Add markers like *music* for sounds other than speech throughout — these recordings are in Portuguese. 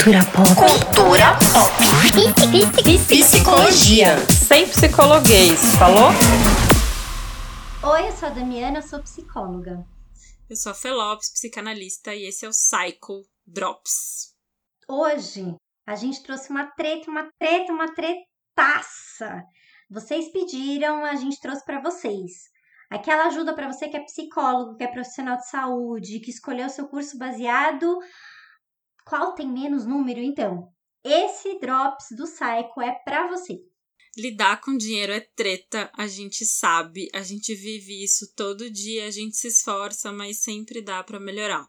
Cultura pop. Cultura pop. Psicologia. Sem psicologuês, falou? Oi, eu sou a Damiana, eu sou psicóloga. Eu sou a Felopes, psicanalista, e esse é o Psycho Drops. Hoje a gente trouxe uma treta, uma treta, uma tretaça. Vocês pediram, a gente trouxe para vocês. Aquela ajuda para você que é psicólogo, que é profissional de saúde, que escolheu seu curso baseado. Qual tem menos número, então? Esse Drops do Psycho é para você. Lidar com dinheiro é treta, a gente sabe, a gente vive isso todo dia, a gente se esforça, mas sempre dá para melhorar.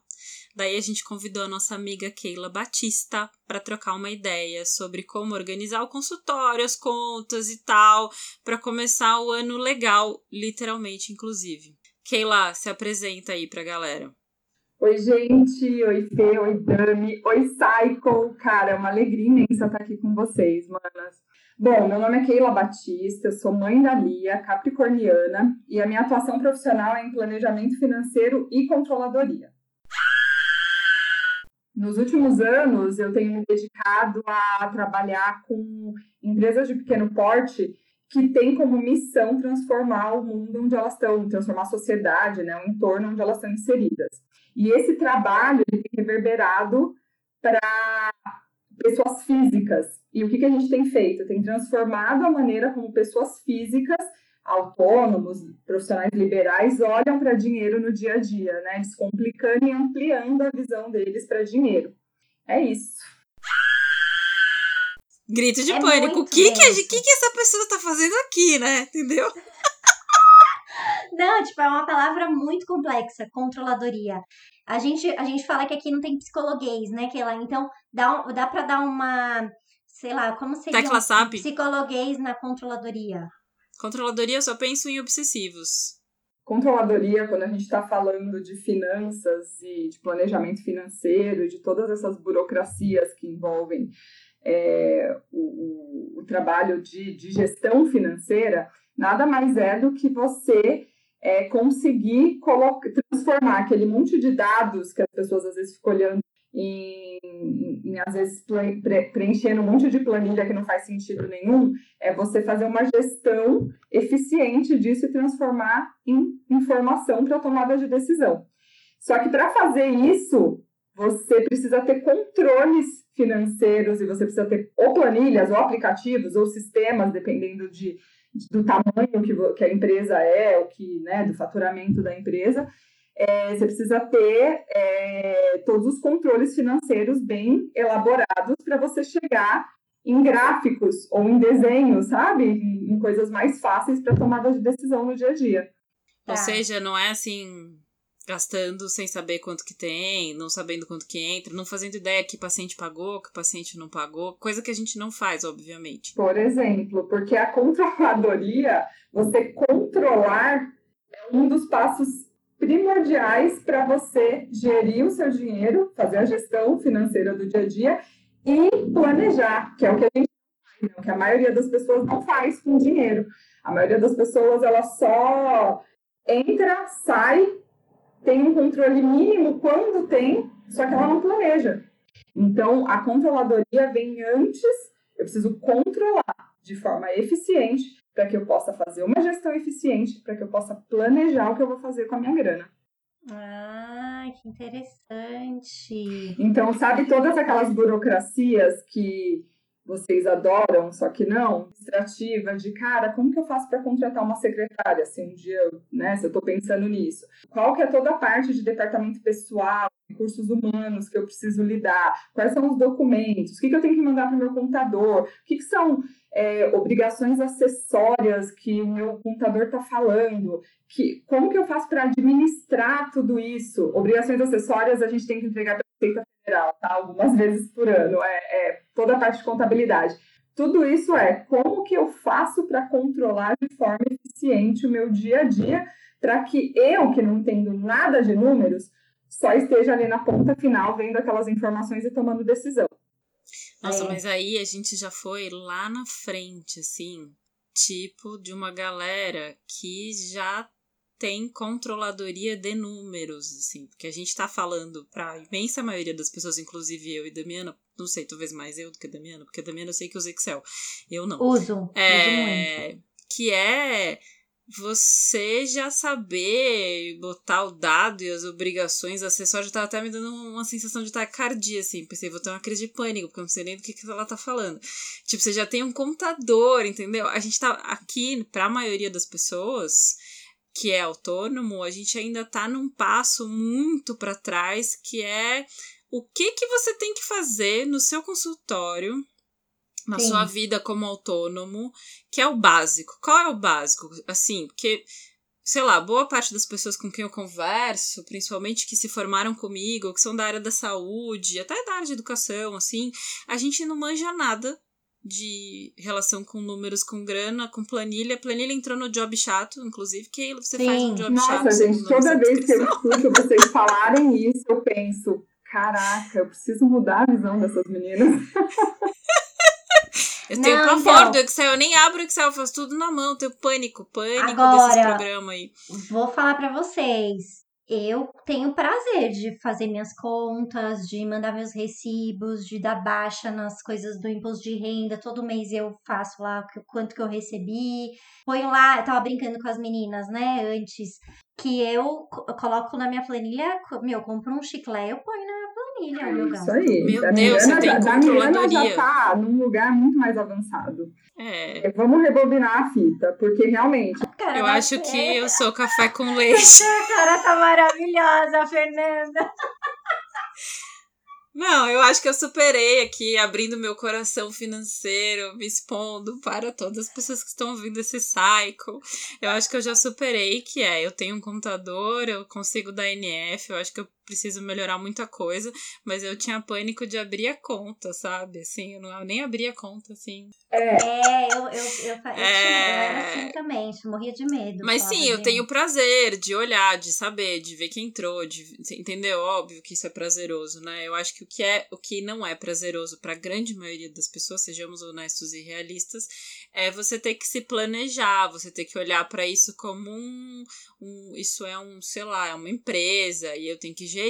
Daí a gente convidou a nossa amiga Keila Batista para trocar uma ideia sobre como organizar o consultório, as contas e tal, para começar o ano legal, literalmente, inclusive. Keila, se apresenta aí pra galera. Oi, gente. Oi, Fê. Oi, Dami. Oi, Psycho. Cara, é uma alegria imensa estar aqui com vocês, manas. Bom, meu nome é Keila Batista, eu sou mãe da Lia, capricorniana, e a minha atuação profissional é em planejamento financeiro e controladoria. Nos últimos anos, eu tenho me dedicado a trabalhar com empresas de pequeno porte que têm como missão transformar o mundo onde elas estão, transformar a sociedade, né, o entorno onde elas estão inseridas. E esse trabalho tem reverberado para pessoas físicas. E o que, que a gente tem feito? Tem transformado a maneira como pessoas físicas autônomos, profissionais liberais olham para dinheiro no dia a dia, né? Descomplicando e ampliando a visão deles para dinheiro. É isso. Grito de é pânico. O que, que, que, que essa pessoa tá fazendo aqui, né? Entendeu? Não, tipo, é uma palavra muito complexa, controladoria. A gente, a gente fala que aqui não tem psicologuês, né, Keila? Então, dá, dá pra dar uma, sei lá, como seria Tecla um psicologuês na controladoria? Controladoria, eu só penso em obsessivos. Controladoria, quando a gente está falando de finanças e de planejamento financeiro, de todas essas burocracias que envolvem é, o, o, o, trabalho de, de, gestão financeira, nada mais é do que você é, conseguir transformar aquele monte de dados que as pessoas às vezes ficam olhando em, em, às vezes preenchendo um monte de planilha que não faz sentido nenhum, é você fazer uma gestão eficiente disso e transformar em informação para tomada de decisão. Só que para fazer isso, você precisa ter controles financeiros e você precisa ter ou planilhas, ou aplicativos, ou sistemas, dependendo de, do tamanho que, que a empresa é, o que, né, do faturamento da empresa, é, você precisa ter é, todos os controles financeiros bem elaborados para você chegar em gráficos ou em desenhos, sabe? Em, em coisas mais fáceis para tomada de decisão no dia a dia. Ou tá. seja, não é assim gastando sem saber quanto que tem, não sabendo quanto que entra, não fazendo ideia que paciente pagou, que paciente não pagou, coisa que a gente não faz, obviamente. Por exemplo, porque a controladoria, você controlar é um dos passos primordiais para você gerir o seu dinheiro, fazer a gestão financeira do dia a dia e planejar, que é o que a gente faz, né? que a maioria das pessoas não faz com dinheiro. A maioria das pessoas ela só entra, sai, tem um controle mínimo quando tem, só que ela não planeja. Então, a controladoria vem antes, eu preciso controlar de forma eficiente para que eu possa fazer uma gestão eficiente, para que eu possa planejar o que eu vou fazer com a minha grana. Ah, que interessante. Então, sabe todas aquelas burocracias que vocês adoram, só que não, administrativa, de cara, como que eu faço para contratar uma secretária, se um dia, né, se eu estou pensando nisso. Qual que é toda a parte de departamento pessoal, recursos humanos que eu preciso lidar, quais são os documentos, o que, que eu tenho que mandar para o meu contador, o que, que são é, obrigações acessórias que o meu contador está falando, que, como que eu faço para administrar tudo isso? Obrigações acessórias a gente tem que entregar para a Receita Federal, tá? algumas *laughs* vezes por ano, é, é toda a parte de contabilidade. Tudo isso é como que eu faço para controlar de forma eficiente o meu dia a dia, para que eu, que não entendo nada de números, só esteja ali na ponta final vendo aquelas informações e tomando decisão. Nossa, é. mas aí a gente já foi lá na frente, assim, tipo de uma galera que já tem controladoria de números, assim, porque a gente tá falando para a imensa maioria das pessoas, inclusive eu e Damiana, não sei, talvez mais eu do que a Damiana, porque a Damiana eu sei que usa Excel, eu não. Uso, é, uso muito. Que é você já saber botar o dado e as obrigações acessórias já tava até me dando uma sensação de taquicardia, assim. Pensei, vou ter uma crise de pânico, porque eu não sei nem do que, que ela tá falando. Tipo, você já tem um contador, entendeu? A gente tá aqui, pra maioria das pessoas que é autônomo, a gente ainda tá num passo muito para trás, que é o que que você tem que fazer no seu consultório na Sim. sua vida como autônomo, que é o básico. Qual é o básico? Assim, porque, sei lá, boa parte das pessoas com quem eu converso, principalmente que se formaram comigo, que são da área da saúde, até da área de educação, assim, a gente não manja nada de relação com números, com grana, com planilha. Planilha entrou no job chato, inclusive, que você Sim. faz um job chato. Nossa, gente, toda nossa vez que eu escuto vocês falarem isso, eu penso, caraca, eu preciso mudar a visão dessas meninas. *laughs* Eu tenho Não, pavor então. do Excel, eu nem abro o Excel, eu faço tudo na mão, eu tenho pânico, pânico desses Agora- programas aí. Vou falar pra vocês. Eu tenho prazer de fazer minhas contas, de mandar meus recibos, de dar baixa nas coisas do imposto de renda. Todo mês eu faço lá o quanto que eu recebi. Ponho lá, eu tava brincando com as meninas, né, antes, que eu co- eu coloco na minha planilha, meu, eu compro um chiclete, eu ponho o meu gasto. Isso aí. Meu Da Deus, Mirana você tem já- da Mirana já tá num lugar muito mais avançado. É. É, Vamos rebobinar a fita, porque realmente Cara, Eu acho que eu sou café com leite. A *laughs* cara tá maravilhosa, Fernanda. Não, eu acho que eu superei aqui, abrindo meu coração financeiro, me expondo para todas as pessoas que estão ouvindo esse cycle. Eu acho que eu já superei, que é, eu tenho um contador, eu consigo dar NF, eu acho que eu preciso melhorar muita coisa, mas eu tinha pânico de abrir a conta, sabe? Assim, eu, não, eu nem abria a conta, assim. É, eu, eu, eu, eu, tinha- eu era É. assim também, morria de medo. Mas sim, eu tenho prazer de olhar, de saber, de ver quem entrou, de entendeu? Óbvio que isso é prazeroso, né? Eu acho que o que é, o que não é prazeroso para a grande maioria das pessoas, sejamos honestos e realistas, é você ter que se planejar, você ter que olhar para isso como um, um, isso é um, sei lá, é uma empresa e eu tenho que gerir,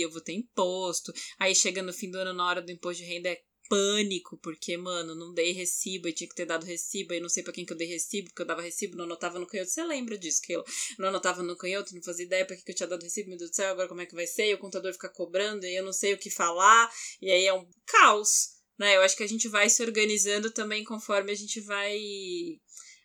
eu vou ter imposto. Aí chega no fim do ano na hora do imposto de renda é pânico, porque, mano, não dei recibo, e tinha que ter dado recibo, aí não sei pra quem que eu dei recibo, porque eu dava recibo, não anotava no canhoto. Você lembra disso, que eu não anotava no canhoto, não fazia ideia pra que que eu tinha dado recibo, meu Deus do céu, agora como é que vai ser? E o contador fica cobrando, e eu não sei o que falar, e aí é um caos, né? Eu acho que a gente vai se organizando também conforme a gente vai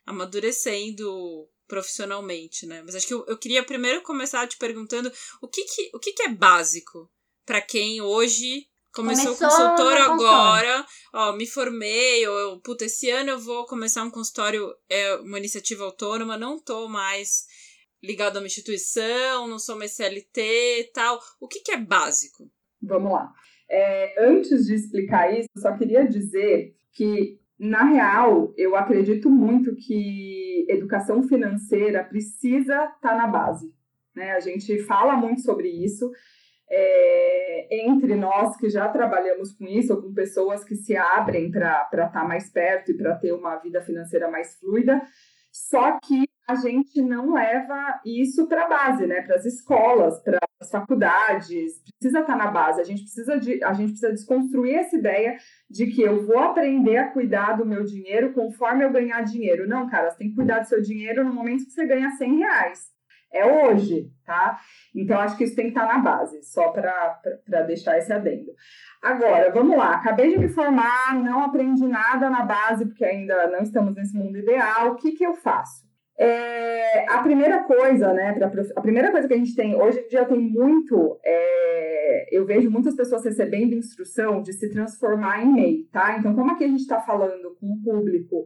amadurecendo profissionalmente, né? Mas acho que eu, eu queria primeiro começar te perguntando o que que, o que, que é básico pra quem hoje começou, Começou consultor agora, ó, me formei, ou eu, puta, esse ano eu vou começar um consultório, é uma iniciativa autônoma, não tô mais ligado a uma instituição, não sou mais CLT e tal. O que que é básico? Vamos lá. É, antes de explicar isso, eu só queria dizer que, na real, eu acredito muito que educação financeira precisa estar na base. Né? A gente fala muito sobre isso. É, entre nós que já trabalhamos com isso, ou com pessoas que se abrem para estar mais perto e para ter uma vida financeira mais fluida, só que a gente não leva isso para a base, né? Para as escolas, para as faculdades, precisa estar na base. A gente precisa de, a gente precisa desconstruir essa ideia de que eu vou aprender a cuidar do meu dinheiro conforme eu ganhar dinheiro. Não, cara, você tem que cuidar do seu dinheiro no momento que você ganha 100 reais. É hoje, tá? Então, acho que isso tem que estar na base, só para deixar esse adendo. Agora, vamos lá. Acabei de me formar, não aprendi nada na base, porque ainda não estamos nesse mundo ideal. O que, que eu faço? É, a primeira coisa, né? Pra, a primeira coisa que a gente tem, hoje em dia tem muito, é, eu vejo muitas pessoas recebendo instrução de se transformar em MEI, tá? Então, como aqui a gente está falando com um público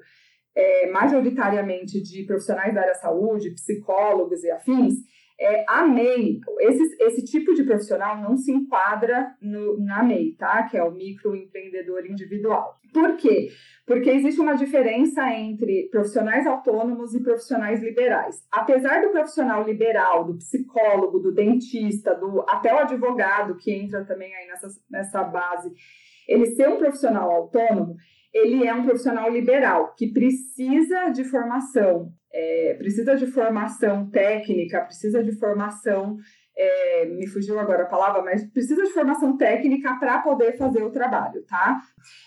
é, majoritariamente de profissionais da área da saúde, psicólogos e afins, é, a MEI, esse, esse tipo de profissional não se enquadra no, na MEI, tá? Que é o microempreendedor individual. Por quê? Porque existe uma diferença entre profissionais autônomos e profissionais liberais. Apesar do profissional liberal, do psicólogo, do dentista, do até o advogado, que entra também aí nessa, nessa base, ele ser um profissional autônomo, ele é um profissional liberal que precisa de formação é, precisa de formação técnica, precisa de formação, é, me fugiu agora a palavra, mas precisa de formação técnica para poder fazer o trabalho, tá?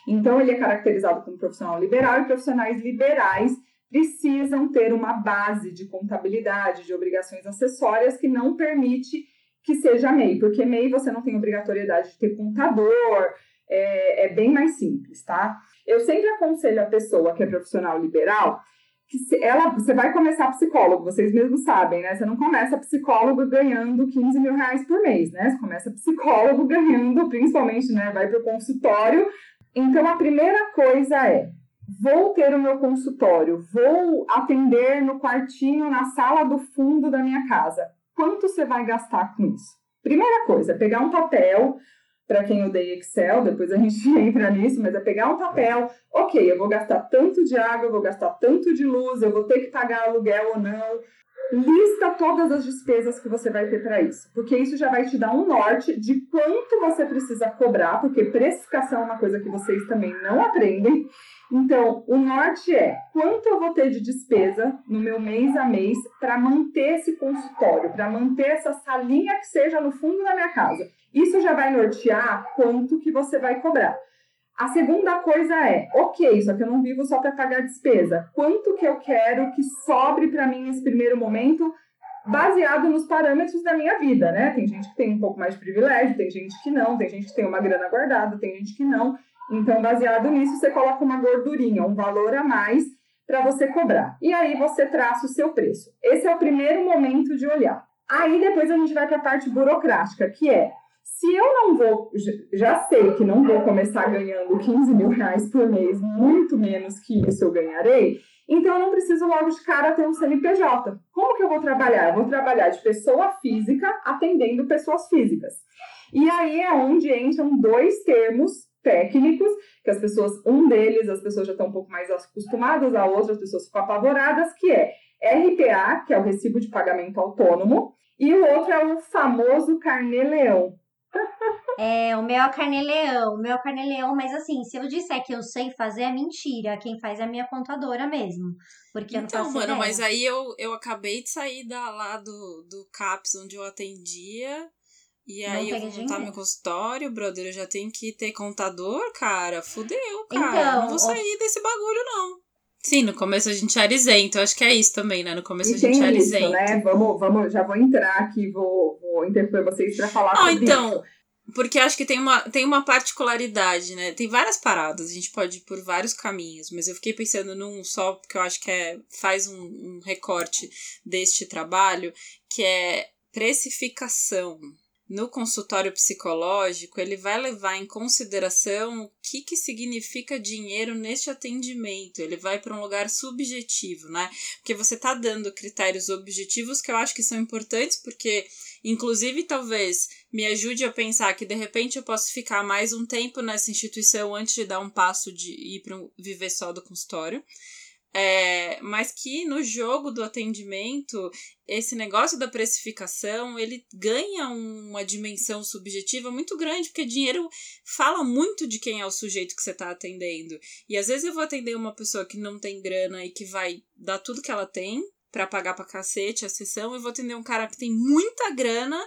Então, ele é caracterizado como profissional liberal e profissionais liberais precisam ter uma base de contabilidade, de obrigações acessórias que não permite que seja MEI, porque MEI você não tem obrigatoriedade de ter contador, é, é bem mais simples, tá? Eu sempre aconselho a pessoa que é profissional liberal que ela, você vai começar psicólogo, vocês mesmos sabem, né? Você não começa psicólogo ganhando 15 mil reais por mês, né? Você começa psicólogo ganhando, principalmente, né? Vai para o consultório. Então, a primeira coisa é: vou ter o meu consultório, vou atender no quartinho, na sala do fundo da minha casa. Quanto você vai gastar com isso? Primeira coisa, pegar um papel, para quem odeia Excel, depois a gente *laughs* entra nisso, mas é pegar um papel, ok, eu vou gastar tanto de água, eu vou gastar tanto de luz, eu vou ter que pagar aluguel ou não. Lista todas as despesas que você vai ter para isso, porque isso já vai te dar um norte de quanto você precisa cobrar, porque precificação é uma coisa que vocês também não aprendem. Então, o norte é quanto eu vou ter de despesa no meu mês a mês para manter esse consultório, para manter essa salinha que seja no fundo da minha casa. Isso já vai nortear quanto que você vai cobrar. A segunda coisa é, ok, só que eu não vivo só para pagar despesa. Quanto que eu quero que sobre para mim nesse primeiro momento, baseado nos parâmetros da minha vida, né? Tem gente que tem um pouco mais de privilégio, tem gente que não, tem gente que tem uma grana guardada, tem gente que não. Então, baseado nisso, você coloca uma gordurinha, um valor a mais para você cobrar. E aí você traça o seu preço. Esse é o primeiro momento de olhar. Aí depois a gente vai para a parte burocrática, que é se eu não vou, já sei que não vou começar ganhando 15 mil reais por mês, muito menos que isso eu ganharei, então eu não preciso logo de cara ter um CNPJ. Como que eu vou trabalhar? Eu vou trabalhar de pessoa física atendendo pessoas físicas. E aí é onde entram dois termos técnicos, que as pessoas, um deles, as pessoas já estão um pouco mais acostumadas, a outra as pessoas ficam apavoradas, que é RPA, que é o recibo de pagamento autônomo, e o outro é o famoso carnê-leão. É, o meu é carnê-leão, o meu é carnê-leão, mas assim, se eu disser que eu sei fazer, é mentira. Quem faz é a minha contadora mesmo. Porque eu não Então, faço mano, ideia. mas aí eu, eu acabei de sair da, lá do, do CAPS onde eu atendia. E Não aí eu tem vou montar dinheiro. meu consultório, brother. Eu já tenho que ter contador, cara. Fudeu, cara. Então, eu não vou sair desse bagulho, não. Sim, no começo a gente era isento. Eu acho que é isso também, né? No começo E a gente era isso, isento. né? Vamos, vamos, já vou entrar aqui, vou, vou interromper vocês para falar Ah, sobre então, isso. Porque acho que tem uma, tem uma particularidade, né? Tem várias paradas, a gente pode ir por vários caminhos, mas eu fiquei pensando num só, porque eu acho que é, faz um, um recorte deste trabalho, que é precificação. No consultório psicológico, ele vai levar em consideração o que, que significa dinheiro neste atendimento. Ele vai para um lugar subjetivo, né? Porque você tá dando critérios objetivos que eu acho que são importantes, porque Inclusive, talvez me ajude a pensar que de repente eu posso ficar mais um tempo nessa instituição antes de dar um passo de ir para um, viver só do consultório. É, mas que no jogo do atendimento, esse negócio da precificação, ele ganha uma dimensão subjetiva muito grande, porque dinheiro fala muito de quem é o sujeito que você está atendendo. E às vezes eu vou atender uma pessoa que não tem grana e que vai dar tudo que ela tem para pagar pra cacete a sessão, e vou atender um cara que tem muita grana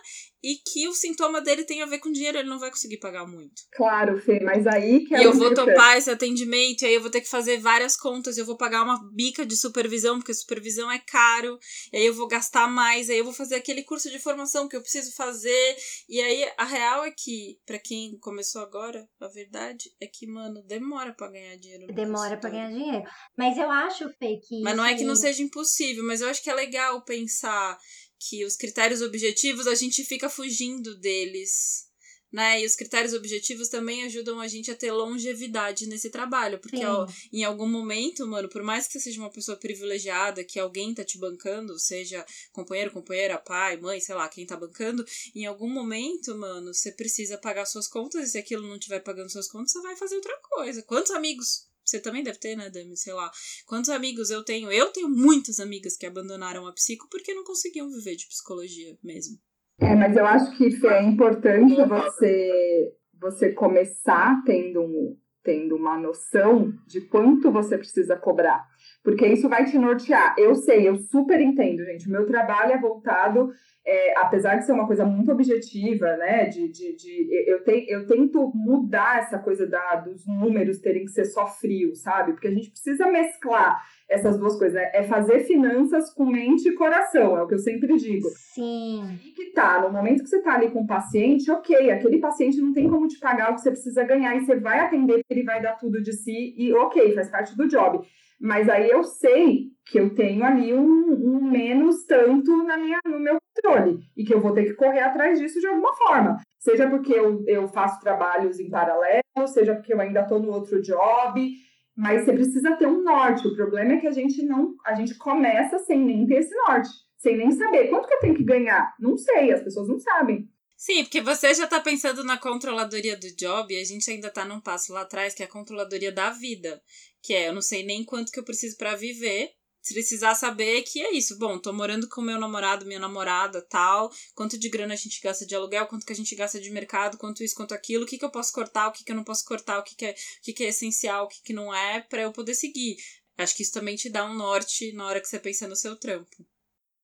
e que o sintoma dele tem a ver com dinheiro, ele não vai conseguir pagar muito. Claro, Fê, mas aí que é E eu vou topar esse atendimento, e aí eu vou ter que fazer várias contas, eu vou pagar uma bica de supervisão, porque supervisão é caro, e aí eu vou gastar mais, aí eu vou fazer aquele curso de formação que eu preciso fazer. E aí a real é que, pra quem começou agora, a verdade é que, mano, demora pra ganhar dinheiro. Demora pra consultório. ganhar dinheiro. Mas eu acho, Fê, que. Mas não é que não seja impossível, mas eu acho que é legal pensar que os critérios objetivos a gente fica fugindo deles. Né? E os critérios objetivos também ajudam a gente a ter longevidade nesse trabalho. Porque ó, em algum momento, mano, por mais que você seja uma pessoa privilegiada, que alguém tá te bancando, seja companheiro, companheira, pai, mãe, sei lá, quem tá bancando, em algum momento, mano, você precisa pagar suas contas, e se aquilo não estiver pagando suas contas, você vai fazer outra coisa. Quantos amigos? Você também deve ter, né, Dami? Sei lá. Quantos amigos eu tenho? Eu tenho muitas amigas que abandonaram a psico porque não conseguiam viver de psicologia mesmo. É, mas eu acho que é importante você, você começar tendo, um, tendo uma noção de quanto você precisa cobrar. Porque isso vai te nortear. Eu sei, eu super entendo, gente. O meu trabalho é voltado é, apesar de ser uma coisa muito objetiva, né, de, de, de eu, te, eu tento mudar essa coisa da, dos números terem que ser só frios, sabe? Porque a gente precisa mesclar essas duas coisas, né? É fazer finanças com mente e coração, é o que eu sempre digo. Sim. E que tá, no momento que você tá ali com o paciente, ok, aquele paciente não tem como te pagar o que você precisa ganhar e você vai atender ele vai dar tudo de si e ok, faz parte do job. Mas aí eu sei que eu tenho ali um, um, menos tanto na minha, no meu controle e que eu vou ter que correr atrás disso de alguma forma. Seja porque eu, eu faço trabalhos em paralelo, seja porque eu ainda estou no outro job, mas você precisa ter um norte. O problema é que a gente não, a gente começa sem nem ter esse norte, sem nem saber quanto que eu tenho que ganhar. Não sei, as pessoas não sabem. Sim, porque você já está pensando na controladoria do job e a gente ainda está num passo lá atrás, que é a controladoria da vida. Que é, eu não sei nem quanto que eu preciso para viver, se precisar saber que é isso. Bom, tô morando com meu namorado, minha namorada, tal. Quanto de grana a gente gasta de aluguel, quanto que a gente gasta de mercado, quanto isso, quanto aquilo, o que, que eu posso cortar, o que, que eu não posso cortar, o que, que, é, o que, que é essencial, o que, que não é, para eu poder seguir. Acho que isso também te dá um norte na hora que você pensa no seu trampo.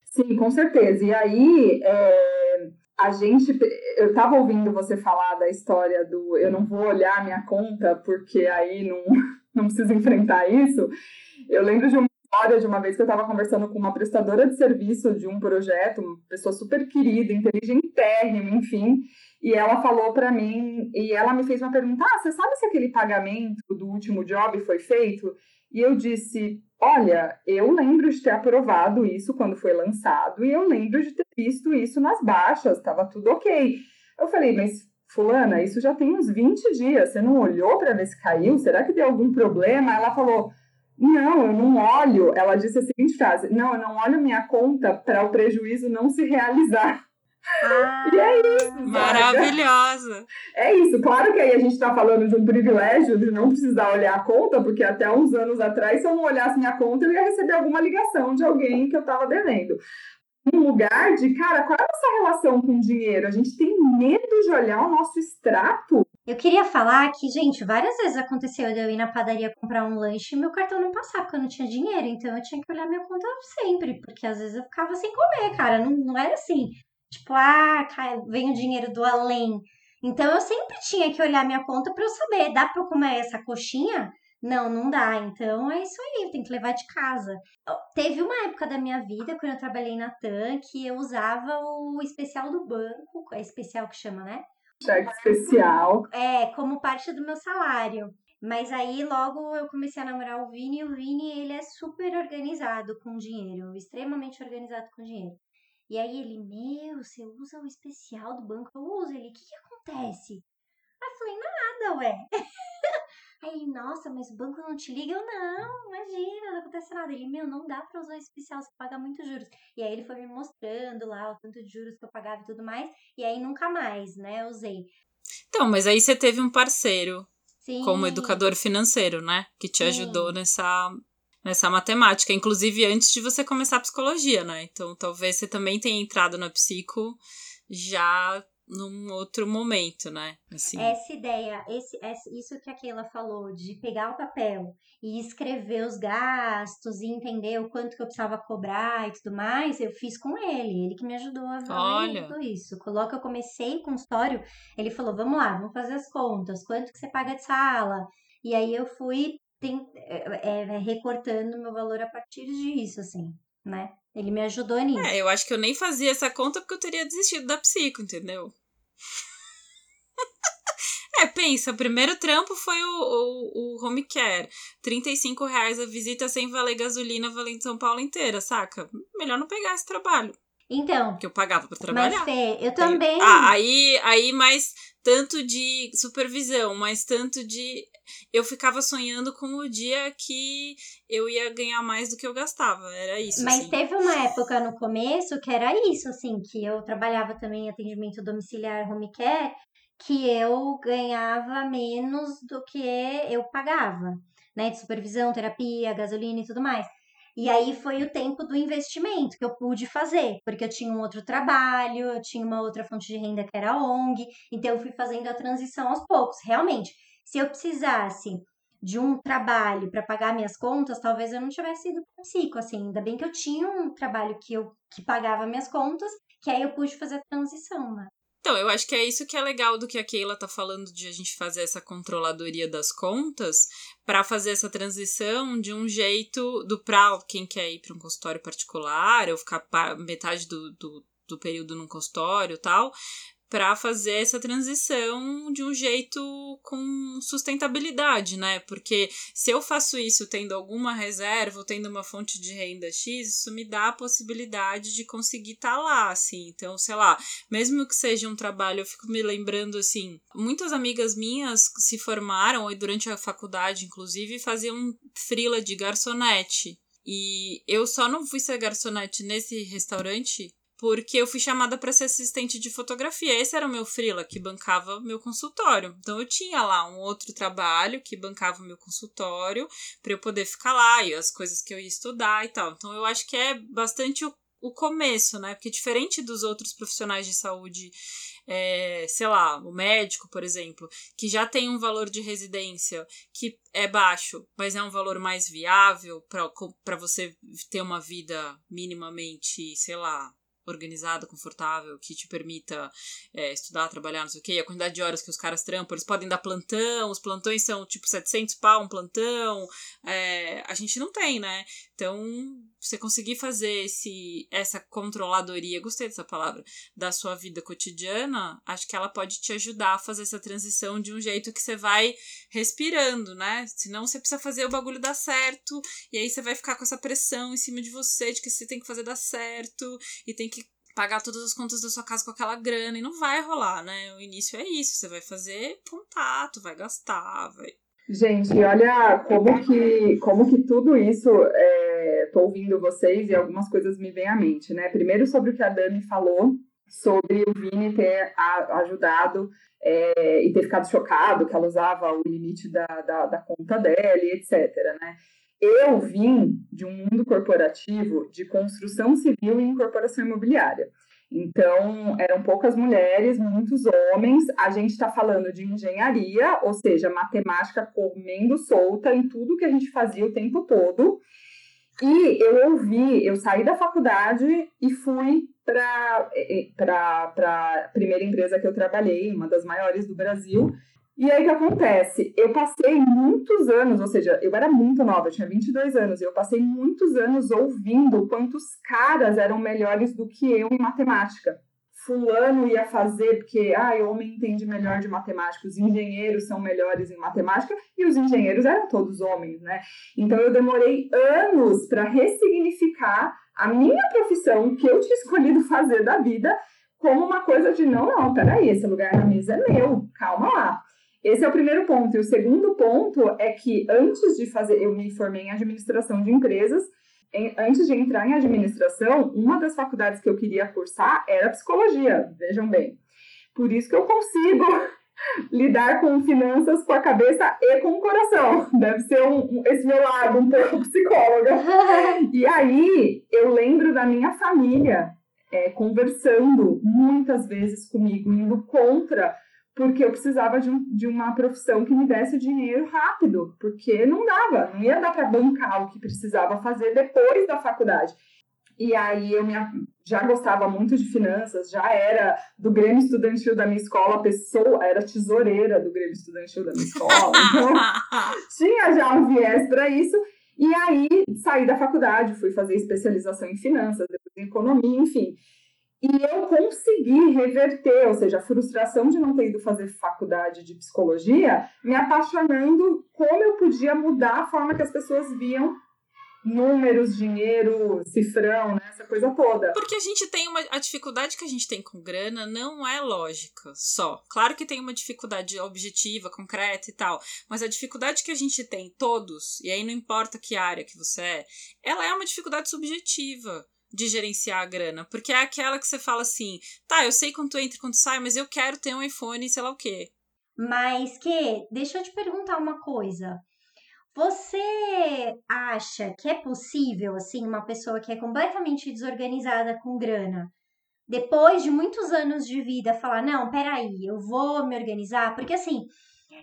Sim, com certeza. E aí, é, a gente. Eu estava ouvindo você falar da história do eu não vou olhar minha conta porque aí não, *laughs* não preciso enfrentar isso. Eu lembro de uma história de uma vez que eu estava conversando com uma prestadora de serviço de um projeto, uma pessoa super querida, inteligentérrima, enfim, e ela falou para mim, e ela me fez uma pergunta: Ah, você sabe se aquele pagamento do último job foi feito? E eu disse: Olha, eu lembro de ter aprovado isso quando foi lançado e eu lembro de ter visto isso nas baixas, estava tudo ok. Eu falei, mas Fulana, isso já tem uns 20 dias, você não olhou para ver se caiu? Será que deu algum problema? Ela falou: Não, eu não olho. Ela disse a seguinte frase: Não, eu não olho minha conta para o prejuízo não se realizar. Ah, E é isso. sabe? Maravilhosa! É isso, claro que aí a gente está falando de um privilégio de não precisar olhar a conta, porque até uns anos atrás, se eu não olhasse minha conta, eu ia receber alguma ligação de alguém que eu estava devendo. Um lugar de, cara, qual é a nossa relação com o dinheiro? A gente tem medo de olhar o nosso extrato. Eu queria falar que, gente, várias vezes aconteceu eu ir na padaria comprar um lanche e meu cartão não passar, porque eu não tinha dinheiro. Então eu tinha que olhar minha conta sempre, porque às vezes eu ficava sem comer, cara. Não, não era assim, tipo, ah, vem o dinheiro do além. Então eu sempre tinha que olhar minha conta pra eu saber, dá eu comer essa coxinha? Não, não dá. Então é isso aí, tem que levar de casa. Teve uma época da minha vida, quando eu trabalhei na TAM, que eu usava o especial do banco, é especial que chama, né? Cheque especial. É, como parte do meu salário. Mas aí logo eu comecei a namorar o Vini e o Vini, ele é super organizado com dinheiro, extremamente organizado com dinheiro. E aí ele, meu, você usa o especial do banco? Eu uso. Ele, o que que acontece? Aí eu falei, nada, ué. *laughs* Aí ele, nossa, mas o banco não te liga? Eu, não, imagina, não acontece nada. Ele, meu, não dá pra usar o especial, você paga muitos juros. E aí ele foi me mostrando lá o tanto de juros que eu pagava e tudo mais. E aí nunca mais, né, eu usei. Então, mas aí você teve um parceiro Sim. como educador financeiro, né? Que te Sim. ajudou nessa, nessa matemática. Inclusive antes de você começar a psicologia, né? Então talvez você também tenha entrado na psico já num outro momento, né? Assim. Essa ideia, esse, esse- isso que a Keila falou, de pegar o papel e escrever os gastos e entender o quanto que eu precisava cobrar e tudo mais, eu fiz com ele. Ele que me ajudou a ver tudo isso. Coloca, eu comecei o consultório, ele falou, vamos lá, vamos fazer as contas, quanto que você paga de sala? E aí eu fui tem- é, é, recortando meu valor a partir disso, assim, né? Ele me ajudou nisso. É, eu acho que eu nem fazia essa conta porque eu teria desistido da psico, entendeu? *laughs* É, pensa, o primeiro trampo foi o, o, o home care. 35 reais a visita sem valer gasolina, valendo São Paulo inteira, saca? Melhor não pegar esse trabalho, Então, que eu pagava pra trabalhar. mas Fê, eu Aí- também... Ah, aí, aí mais tanto de supervisão, mais tanto de. Eu ficava sonhando com o dia que eu ia ganhar mais do que eu gastava. Era isso. Mas assim. teve uma época no começo que era isso, assim, que eu trabalhava também em atendimento domiciliar home care, que eu ganhava menos do que eu pagava, né? De supervisão, terapia, gasolina e tudo mais. E aí foi o tempo do investimento que eu pude fazer, porque eu tinha um outro trabalho, eu tinha uma outra fonte de renda que era a ONG, então eu fui fazendo a transição aos poucos. Realmente, se eu precisasse de um trabalho para pagar minhas contas, talvez eu não tivesse ido para psico, assim. Ainda bem que eu tinha um trabalho que eu que pagava minhas contas, que aí eu pude fazer a transição, né? Então, eu acho que é isso que é legal do que a Keila tá falando de a gente fazer essa controladoria das contas para fazer essa transição de um jeito do pra quem quer ir para um consultório particular ou ficar metade do, do, do período num consultório tal, para fazer essa transição de um jeito com sustentabilidade, né? Porque se eu faço isso tendo alguma reserva, ou tendo uma fonte de renda X, isso me dá a possibilidade de conseguir estar tá lá, assim. Então, sei lá, mesmo que seja um trabalho, eu fico me lembrando assim, muitas amigas minhas se formaram e durante a faculdade, inclusive, faziam frila de garçonete. E eu só não fui ser garçonete nesse restaurante porque eu fui chamada para ser assistente de fotografia. Esse era o meu freela que bancava meu consultório. Então eu tinha lá um outro trabalho que bancava o meu consultório para eu poder ficar lá e as coisas que eu ia estudar e tal. Então eu acho que é bastante o, o começo, né? Porque diferente dos outros profissionais de saúde, é, sei lá, o médico, por exemplo, que já tem um valor de residência que é baixo, mas é um valor mais viável para você ter uma vida minimamente, sei lá, organizada, confortável, que te permita é, estudar, trabalhar, não sei o quê, a quantidade de horas que os caras trampam, eles podem dar plantão, os plantões são tipo 700 pau um plantão, é, a gente não tem, né? Então, você conseguir fazer esse, essa controladoria, gostei dessa palavra, da sua vida cotidiana, acho que ela pode te ajudar a fazer essa transição de um jeito que você vai respirando, né? Senão você precisa fazer o bagulho dar certo, e aí você vai ficar com essa pressão em cima de você, de que você tem que fazer dar certo, e tem que pagar todas as contas da sua casa com aquela grana, e não vai rolar, né? O início é isso, você vai fazer contato, vai gastar, vai Gente, olha como que, como que tudo isso, é, ouvindo vocês e algumas coisas me vêm à mente, né? Primeiro sobre o que a Dani falou, sobre o Vini ter ajudado é, e ter ficado chocado que ela usava o limite da, da, da conta dela etc, né? Eu vim de um mundo corporativo de construção civil e incorporação imobiliária. Então, eram poucas mulheres, muitos homens. A gente está falando de engenharia, ou seja, matemática comendo solta em tudo que a gente fazia o tempo todo. E eu ouvi, eu saí da faculdade e fui para a primeira empresa que eu trabalhei, uma das maiores do Brasil, e aí o que acontece? Eu passei muitos anos, ou seja, eu era muito nova, eu tinha 22 anos, e eu passei muitos anos ouvindo quantos caras eram melhores do que eu em matemática. Fulano ia fazer porque, ah, o homem entende melhor de matemática, os engenheiros são melhores em matemática, e os engenheiros eram todos homens, né? Então eu demorei anos para ressignificar a minha profissão que eu tinha escolhido fazer da vida como uma coisa de não, não, peraí, esse lugar na mesa é meu, calma lá. Esse é o primeiro ponto. E o segundo ponto é que antes de fazer, eu me formei em administração de empresas. Em, antes de entrar em administração, uma das faculdades que eu queria cursar era psicologia. Vejam bem. Por isso que eu consigo *laughs* lidar com finanças com a cabeça e com o coração. Deve ser um, esse meu lado um pouco *laughs* psicóloga. *laughs* E aí eu lembro da minha família é, conversando muitas vezes comigo, indo contra porque eu precisava de, um, de uma profissão que me desse dinheiro rápido, porque não dava, não ia dar para bancar o que precisava fazer depois da faculdade. E aí eu me, já gostava muito de finanças, já era do Grêmio Estudantil da minha escola, pessoa era tesoureira do Grêmio Estudantil da minha escola, *laughs* então tinha já um viés para isso. E aí saí da faculdade, fui fazer especialização em finanças, depois em economia, enfim. E eu consegui reverter, ou seja, a frustração de não ter ido fazer faculdade de psicologia, me apaixonando como eu podia mudar a forma que as pessoas viam números, dinheiro, cifrão, né? Essa coisa toda. Porque a gente tem uma. A dificuldade que a gente tem com grana não é lógica só. Claro que tem uma dificuldade objetiva, concreta e tal. Mas a dificuldade que a gente tem, todos, e aí não importa que área que você é, ela é uma dificuldade subjetiva de gerenciar a grana. Porque é aquela que você fala assim, tá, eu sei quanto entra e quanto sai, mas eu quero ter um iPhone, sei lá o quê. Mas que, deixa eu te perguntar uma coisa. Você acha que é possível, assim, uma pessoa que é completamente desorganizada com grana, depois de muitos anos de vida, falar: não, peraí, eu vou me organizar? Porque, assim,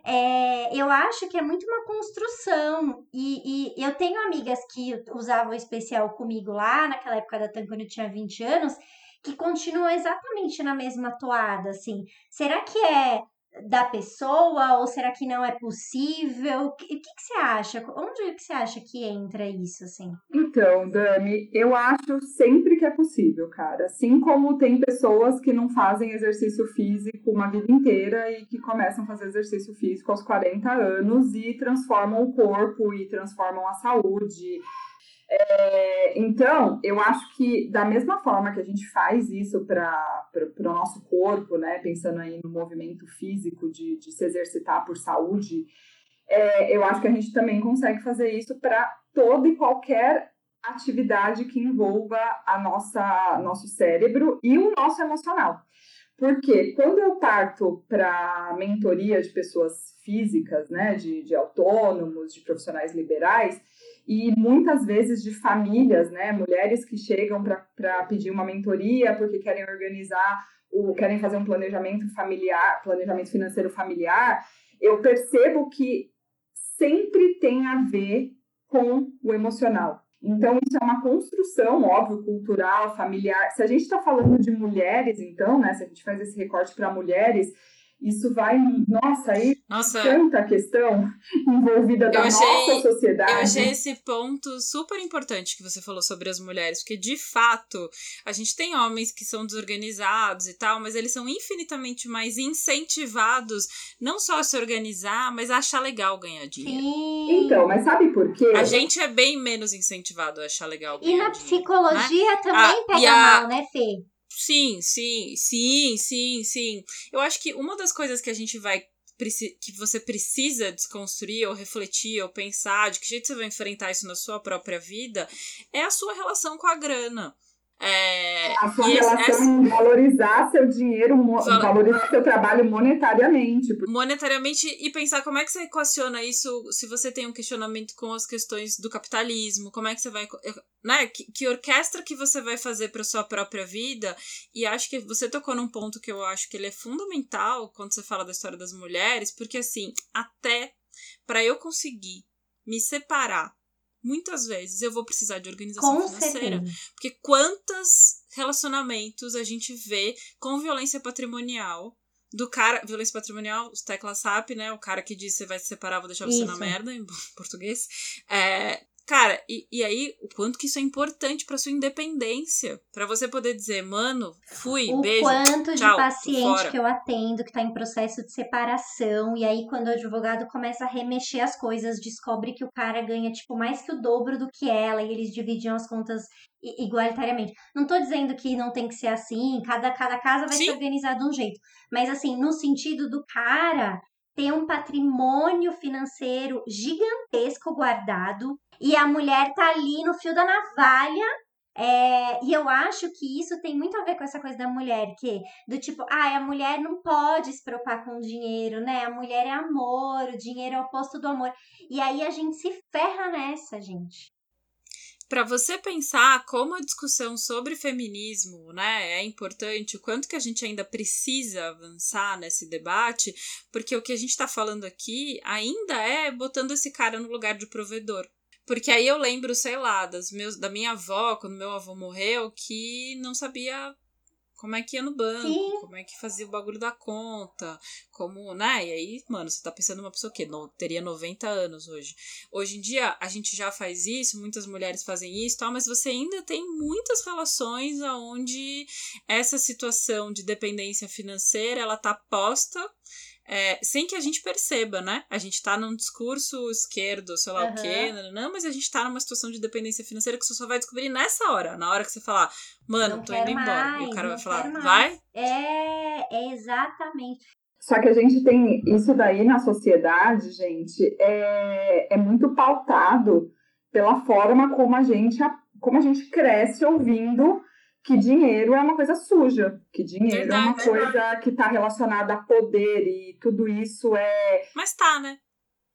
é, eu acho que é muito uma construção. E, e, eu tenho amigas que usavam especial comigo lá, naquela época da TAM, quando eu tinha 20 anos, que continuam exatamente na mesma toada, assim. Será que é da pessoa ou será que não é possível? O que, que, você acha? Onde que você acha que entra isso, assim? Então, Dani, eu acho sempre que é possível, cara. Assim como tem pessoas que não fazem exercício físico uma vida inteira e que começam a fazer exercício físico aos 40 anos e transformam o corpo e transformam a saúde é, então, eu acho que da mesma forma que a gente faz isso para o nosso corpo, né, pensando aí no movimento físico de, de se exercitar por saúde, é, eu acho que a gente também consegue fazer isso para toda e qualquer atividade que envolva a nossa nosso cérebro e o nosso emocional. Porque quando eu parto para mentoria de pessoas físicas, né, de, de autônomos, de profissionais liberais, e muitas vezes de famílias, né, mulheres que chegam para pedir uma mentoria porque querem organizar, ou querem fazer um planejamento familiar, planejamento financeiro familiar, eu percebo que sempre tem a ver com o emocional. Então, isso é uma construção, óbvio, cultural, familiar. Se a gente está falando de mulheres, então, né, se a gente faz esse recorte para mulheres, isso vai, nossa, aí nossa, tanta questão envolvida da achei, nossa sociedade. Eu achei esse ponto super importante que você falou sobre as mulheres, porque de fato a gente tem homens que são desorganizados e tal, mas eles são infinitamente mais incentivados não só a se organizar, mas a achar legal ganhar dinheiro. Sim. Então, mas sabe por quê? A gente é bem menos incentivado a achar legal ganhar dinheiro. E na dinheiro, psicologia né? também a, pega a, mal, né, Fê? Sim, sim, sim, sim, sim. Eu acho que uma das coisas que a gente vai que você precisa desconstruir ou refletir ou pensar de que jeito você vai enfrentar isso na sua própria vida é a sua relação com a grana. É, a sua relação essa, valorizar seu dinheiro, val valorizar seu trabalho monetariamente. Monetariamente e pensar como é que você equaciona isso se você tem um questionamento com as questões do capitalismo, como é que você vai. Né, que, que orquestra que você vai fazer para sua própria vida. E acho que você tocou num ponto que eu acho que ele é fundamental quando você fala da história das mulheres, porque assim, até para eu conseguir me separar muitas vezes eu vou precisar de organização com financeira. Certeza. Porque quantos relacionamentos a gente vê com violência patrimonial do cara, violência patrimonial, tecla SAP, né? O cara que diz você vai se separar, vou deixar você Isso. na merda, em *laughs* português. É, Cara, e, e aí, o quanto que isso é importante para sua independência. para você poder dizer, mano, fui, o beijo. O quanto tchau, de paciente que eu atendo que tá em processo de separação. E aí, quando o advogado começa a remexer as coisas, descobre que o cara ganha, tipo, mais que o dobro do que ela, e eles dividiam as contas igualitariamente. Não tô dizendo que não tem que ser assim, cada, cada casa vai Sim. ser organizada de um jeito. Mas assim, no sentido do cara ter um patrimônio financeiro gigantesco guardado e a mulher tá ali no fio da navalha. É, e eu acho que isso tem muito a ver com essa coisa da mulher, que do tipo, ah, a mulher não pode se preocupar com o dinheiro, né? A mulher é amor, o dinheiro é o oposto do amor. E aí a gente se ferra nessa, gente para você pensar como a discussão sobre feminismo né, é importante, o quanto que a gente ainda precisa avançar nesse debate, porque o que a gente está falando aqui ainda é botando esse cara no lugar de provedor. Porque aí eu lembro, sei lá, das meus, da minha avó, quando meu avô morreu, que não sabia como é que ia no banco, Sim. como é que fazia o bagulho da conta, como, né? E aí, mano, você tá pensando uma pessoa que não teria 90 anos hoje. Hoje em dia, a gente já faz isso, muitas mulheres fazem isso, tal, mas você ainda tem muitas relações onde essa situação de dependência financeira, ela tá posta é, sem que a gente perceba, né? A gente tá num discurso esquerdo, sei lá uhum. o quê, não, mas a gente tá numa situação de dependência financeira que você só vai descobrir nessa hora, na hora que você falar, mano, não tô indo mais, embora. E o cara vai falar, vai? É, é exatamente. Só que a gente tem isso daí na sociedade, gente, é, é muito pautado pela forma como a gente, como a gente cresce ouvindo que dinheiro é uma coisa suja, que dinheiro verdade, é uma coisa que está relacionada a poder e tudo isso é. Mas tá, né?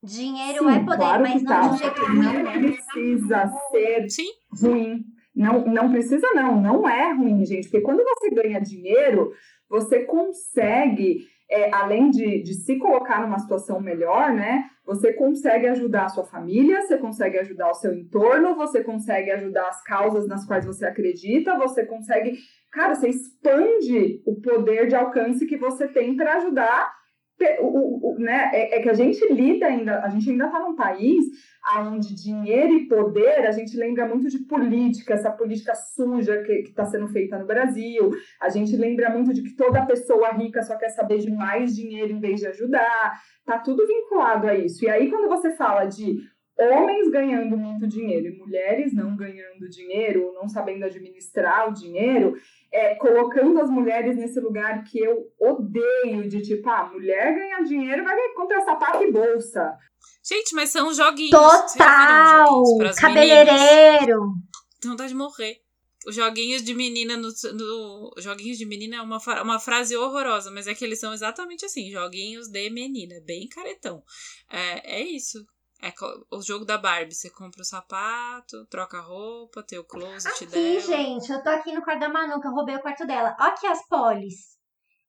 Dinheiro Sim, é poder, claro mas não tá. jeito ruim. Não precisa ser Sim. ruim. Não, não precisa, não. Não é ruim, gente. Porque quando você ganha dinheiro, você consegue é, além de, de se colocar numa situação melhor, né? Você consegue ajudar a sua família, você consegue ajudar o seu entorno, você consegue ajudar as causas nas quais você acredita, você consegue. Cara, você expande o poder de alcance que você tem para ajudar o, o, né, é, é, que a gente lida ainda, a gente ainda está num país onde dinheiro e poder, a gente lembra muito de política, essa política suja que está sendo feita no Brasil, a gente lembra muito de que toda pessoa rica só quer saber de mais dinheiro em vez de ajudar, tá tudo vinculado a isso. E aí, quando você fala de homens ganhando muito dinheiro e mulheres não ganhando dinheiro, ou não sabendo administrar o dinheiro, é, colocando as mulheres nesse lugar que eu odeio, de tipo, ah, mulher ganha dinheiro, vai comprar sapato e bolsa. Gente, mas são joguinhos. Total! Joguinhos cabeleireiro! Tem vontade de morrer. Os joguinhos de menina no, no, Joguinhos de menina é uma, uma frase horrorosa, mas é que eles são exatamente assim: joguinhos de menina, bem caretão. É, é isso. É o jogo da Barbie. Você compra o sapato, troca a roupa, tem o closet aqui, dela. gente, eu tô aqui no quarto da Manu, que eu roubei o quarto dela. Ó aqui as polis.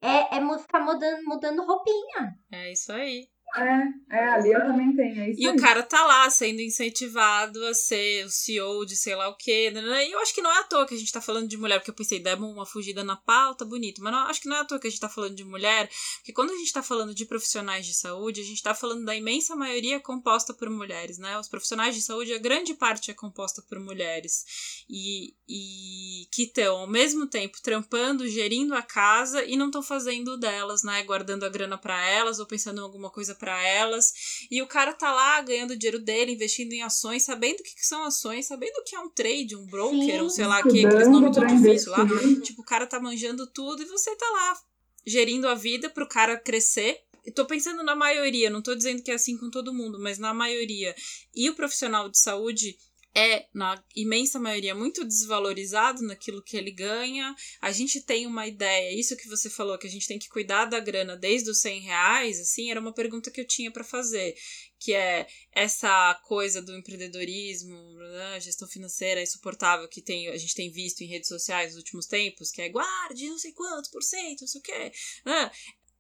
É, é ficar mudando, mudando roupinha. É isso aí. É, é, ali eu também tenho. É e aí. o cara tá lá sendo incentivado a ser o CEO de sei lá o quê. Né, né, né. E eu acho que não é à toa que a gente tá falando de mulher, porque eu pensei, demos uma fugida na pauta, bonito. Mas não, acho que não é à toa que a gente tá falando de mulher, porque quando a gente tá falando de profissionais de saúde, a gente tá falando da imensa maioria composta por mulheres, né? Os profissionais de saúde, a grande parte é composta por mulheres. E, e que estão, ao mesmo tempo, trampando, gerindo a casa e não estão fazendo delas, né? Guardando a grana para elas ou pensando em alguma coisa para elas. E o cara tá lá ganhando dinheiro dele, investindo em ações, sabendo o que, que são ações, sabendo o que é um trade, um broker, Sim. ou sei lá, que, aqueles nomes tão difíceis lá. Tipo, o cara tá manjando tudo e você tá lá gerindo a vida pro cara crescer. tô pensando na maioria, não tô dizendo que é assim com todo mundo, mas na maioria. E o profissional de saúde é, na imensa maioria, muito desvalorizado naquilo que ele ganha. A gente tem uma ideia, isso que você falou, que a gente tem que cuidar da grana desde os 100 reais, assim, era uma pergunta que eu tinha para fazer, que é essa coisa do empreendedorismo, né, gestão financeira insuportável que tem, a gente tem visto em redes sociais nos últimos tempos, que é guarde não sei quantos por cento, não sei o quê, né?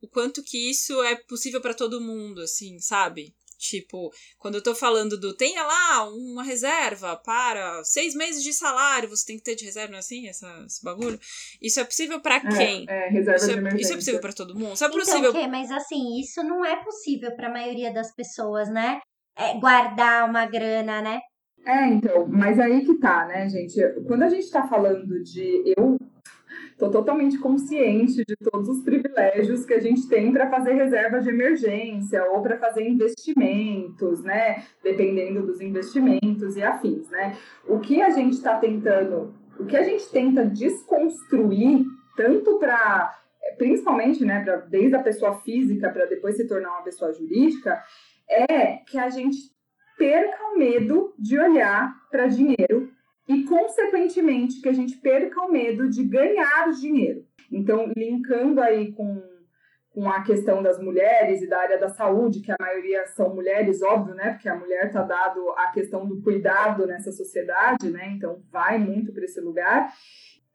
O quanto que isso é possível para todo mundo, assim, sabe? Tipo, quando eu tô falando do tenha lá uma reserva para seis meses de salário, você tem que ter de reserva, não é assim? Essa, esse bagulho. Isso é possível para é, quem? É, reserva isso, de emergência. É, isso é possível para todo mundo? Isso é então, possível. Então, okay, mas assim, isso não é possível para a maioria das pessoas, né? É guardar uma grana, né? É, então, mas aí que tá, né, gente? Quando a gente tá falando de eu Estou totalmente consciente de todos os privilégios que a gente tem para fazer reservas de emergência ou para fazer investimentos, né? Dependendo dos investimentos e afins, né? O que a gente está tentando, o que a gente tenta desconstruir, tanto para principalmente, né, pra, desde a pessoa física para depois se tornar uma pessoa jurídica, é que a gente perca o medo de olhar para dinheiro e, consequentemente, que a gente perca o medo de ganhar dinheiro. Então, linkando aí com, com a questão das mulheres e da área da saúde, que a maioria são mulheres, óbvio, né? Porque a mulher está dado a questão do cuidado nessa sociedade, né? Então, vai muito para esse lugar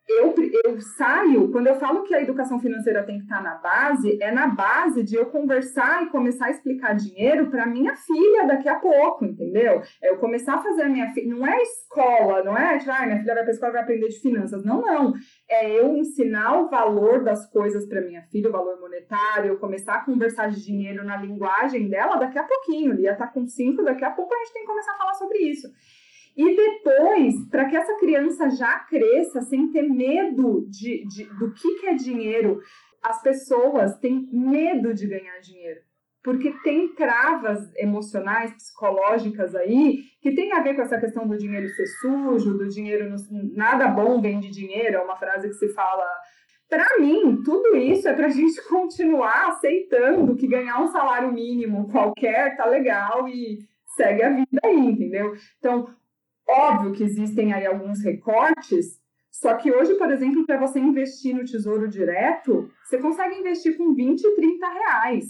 eu, eu saio, quando eu falo que a educação financeira tem que estar na base, é na base de eu conversar e começar a explicar dinheiro para minha filha daqui a pouco, entendeu? É eu começar a fazer a minha filha. Não é escola, não é tipo, ah, minha filha vai para escola vai aprender de finanças. Não, não. É eu ensinar o valor das coisas para minha filha, o valor monetário, eu começar a conversar de dinheiro na linguagem dela daqui a pouquinho. Lia tá com cinco, daqui a pouco a gente tem que começar a falar sobre isso. E depois, para que essa criança já cresça sem ter medo de, de, do que, que é dinheiro, as pessoas têm medo de ganhar dinheiro. Porque tem travas emocionais, psicológicas aí, que tem a ver com essa questão do dinheiro ser sujo, do dinheiro. Nada bom vem de dinheiro, é uma frase que se fala para mim, tudo isso é para a *laughs* gente continuar aceitando que ganhar um salário mínimo qualquer tá legal e segue a vida aí, entendeu? Então, Óbvio que existem aí alguns recortes, só que hoje, por exemplo, para você investir no Tesouro Direto, você consegue investir com 20, 30 reais.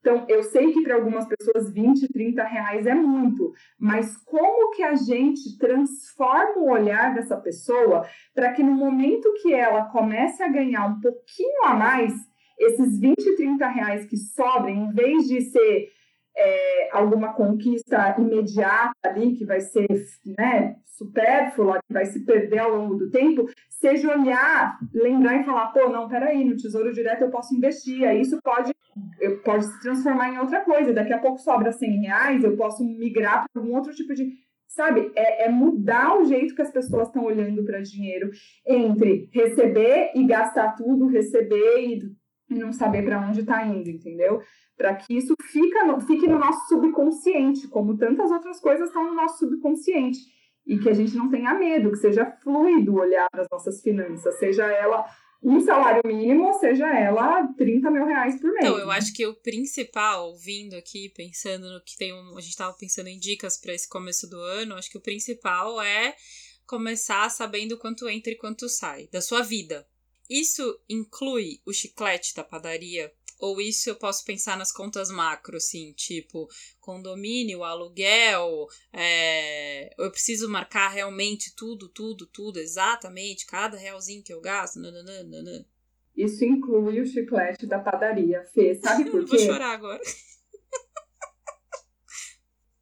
Então, eu sei que para algumas pessoas 20, 30 reais é muito, mas como que a gente transforma o olhar dessa pessoa para que no momento que ela comece a ganhar um pouquinho a mais, esses 20, 30 reais que sobrem, em vez de ser é, alguma conquista imediata ali, que vai ser né, supérflua, que vai se perder ao longo do tempo, seja olhar, lembrar e falar, pô, não, peraí, no Tesouro Direto eu posso investir, aí isso pode, pode se transformar em outra coisa, daqui a pouco sobra 100 reais, eu posso migrar para um outro tipo de... Sabe, é, é mudar o jeito que as pessoas estão olhando para dinheiro entre receber e gastar tudo, receber e não saber para onde está indo, entendeu? Para que isso fica no, fique no nosso subconsciente, como tantas outras coisas estão no nosso subconsciente e que a gente não tenha medo, que seja fluido olhar para as nossas finanças, seja ela um salário mínimo, seja ela 30 mil reais por mês. Então, eu acho que o principal, vindo aqui, pensando no que tem um, a gente estava pensando em dicas para esse começo do ano, acho que o principal é começar sabendo quanto entra e quanto sai da sua vida. Isso inclui o chiclete da padaria ou isso eu posso pensar nas contas macro, assim, tipo condomínio, aluguel, é, eu preciso marcar realmente tudo, tudo, tudo, exatamente, cada realzinho que eu gasto. Nananana. Isso inclui o chiclete da padaria, Fê. Sabe *laughs* por quê? Vou chorar agora.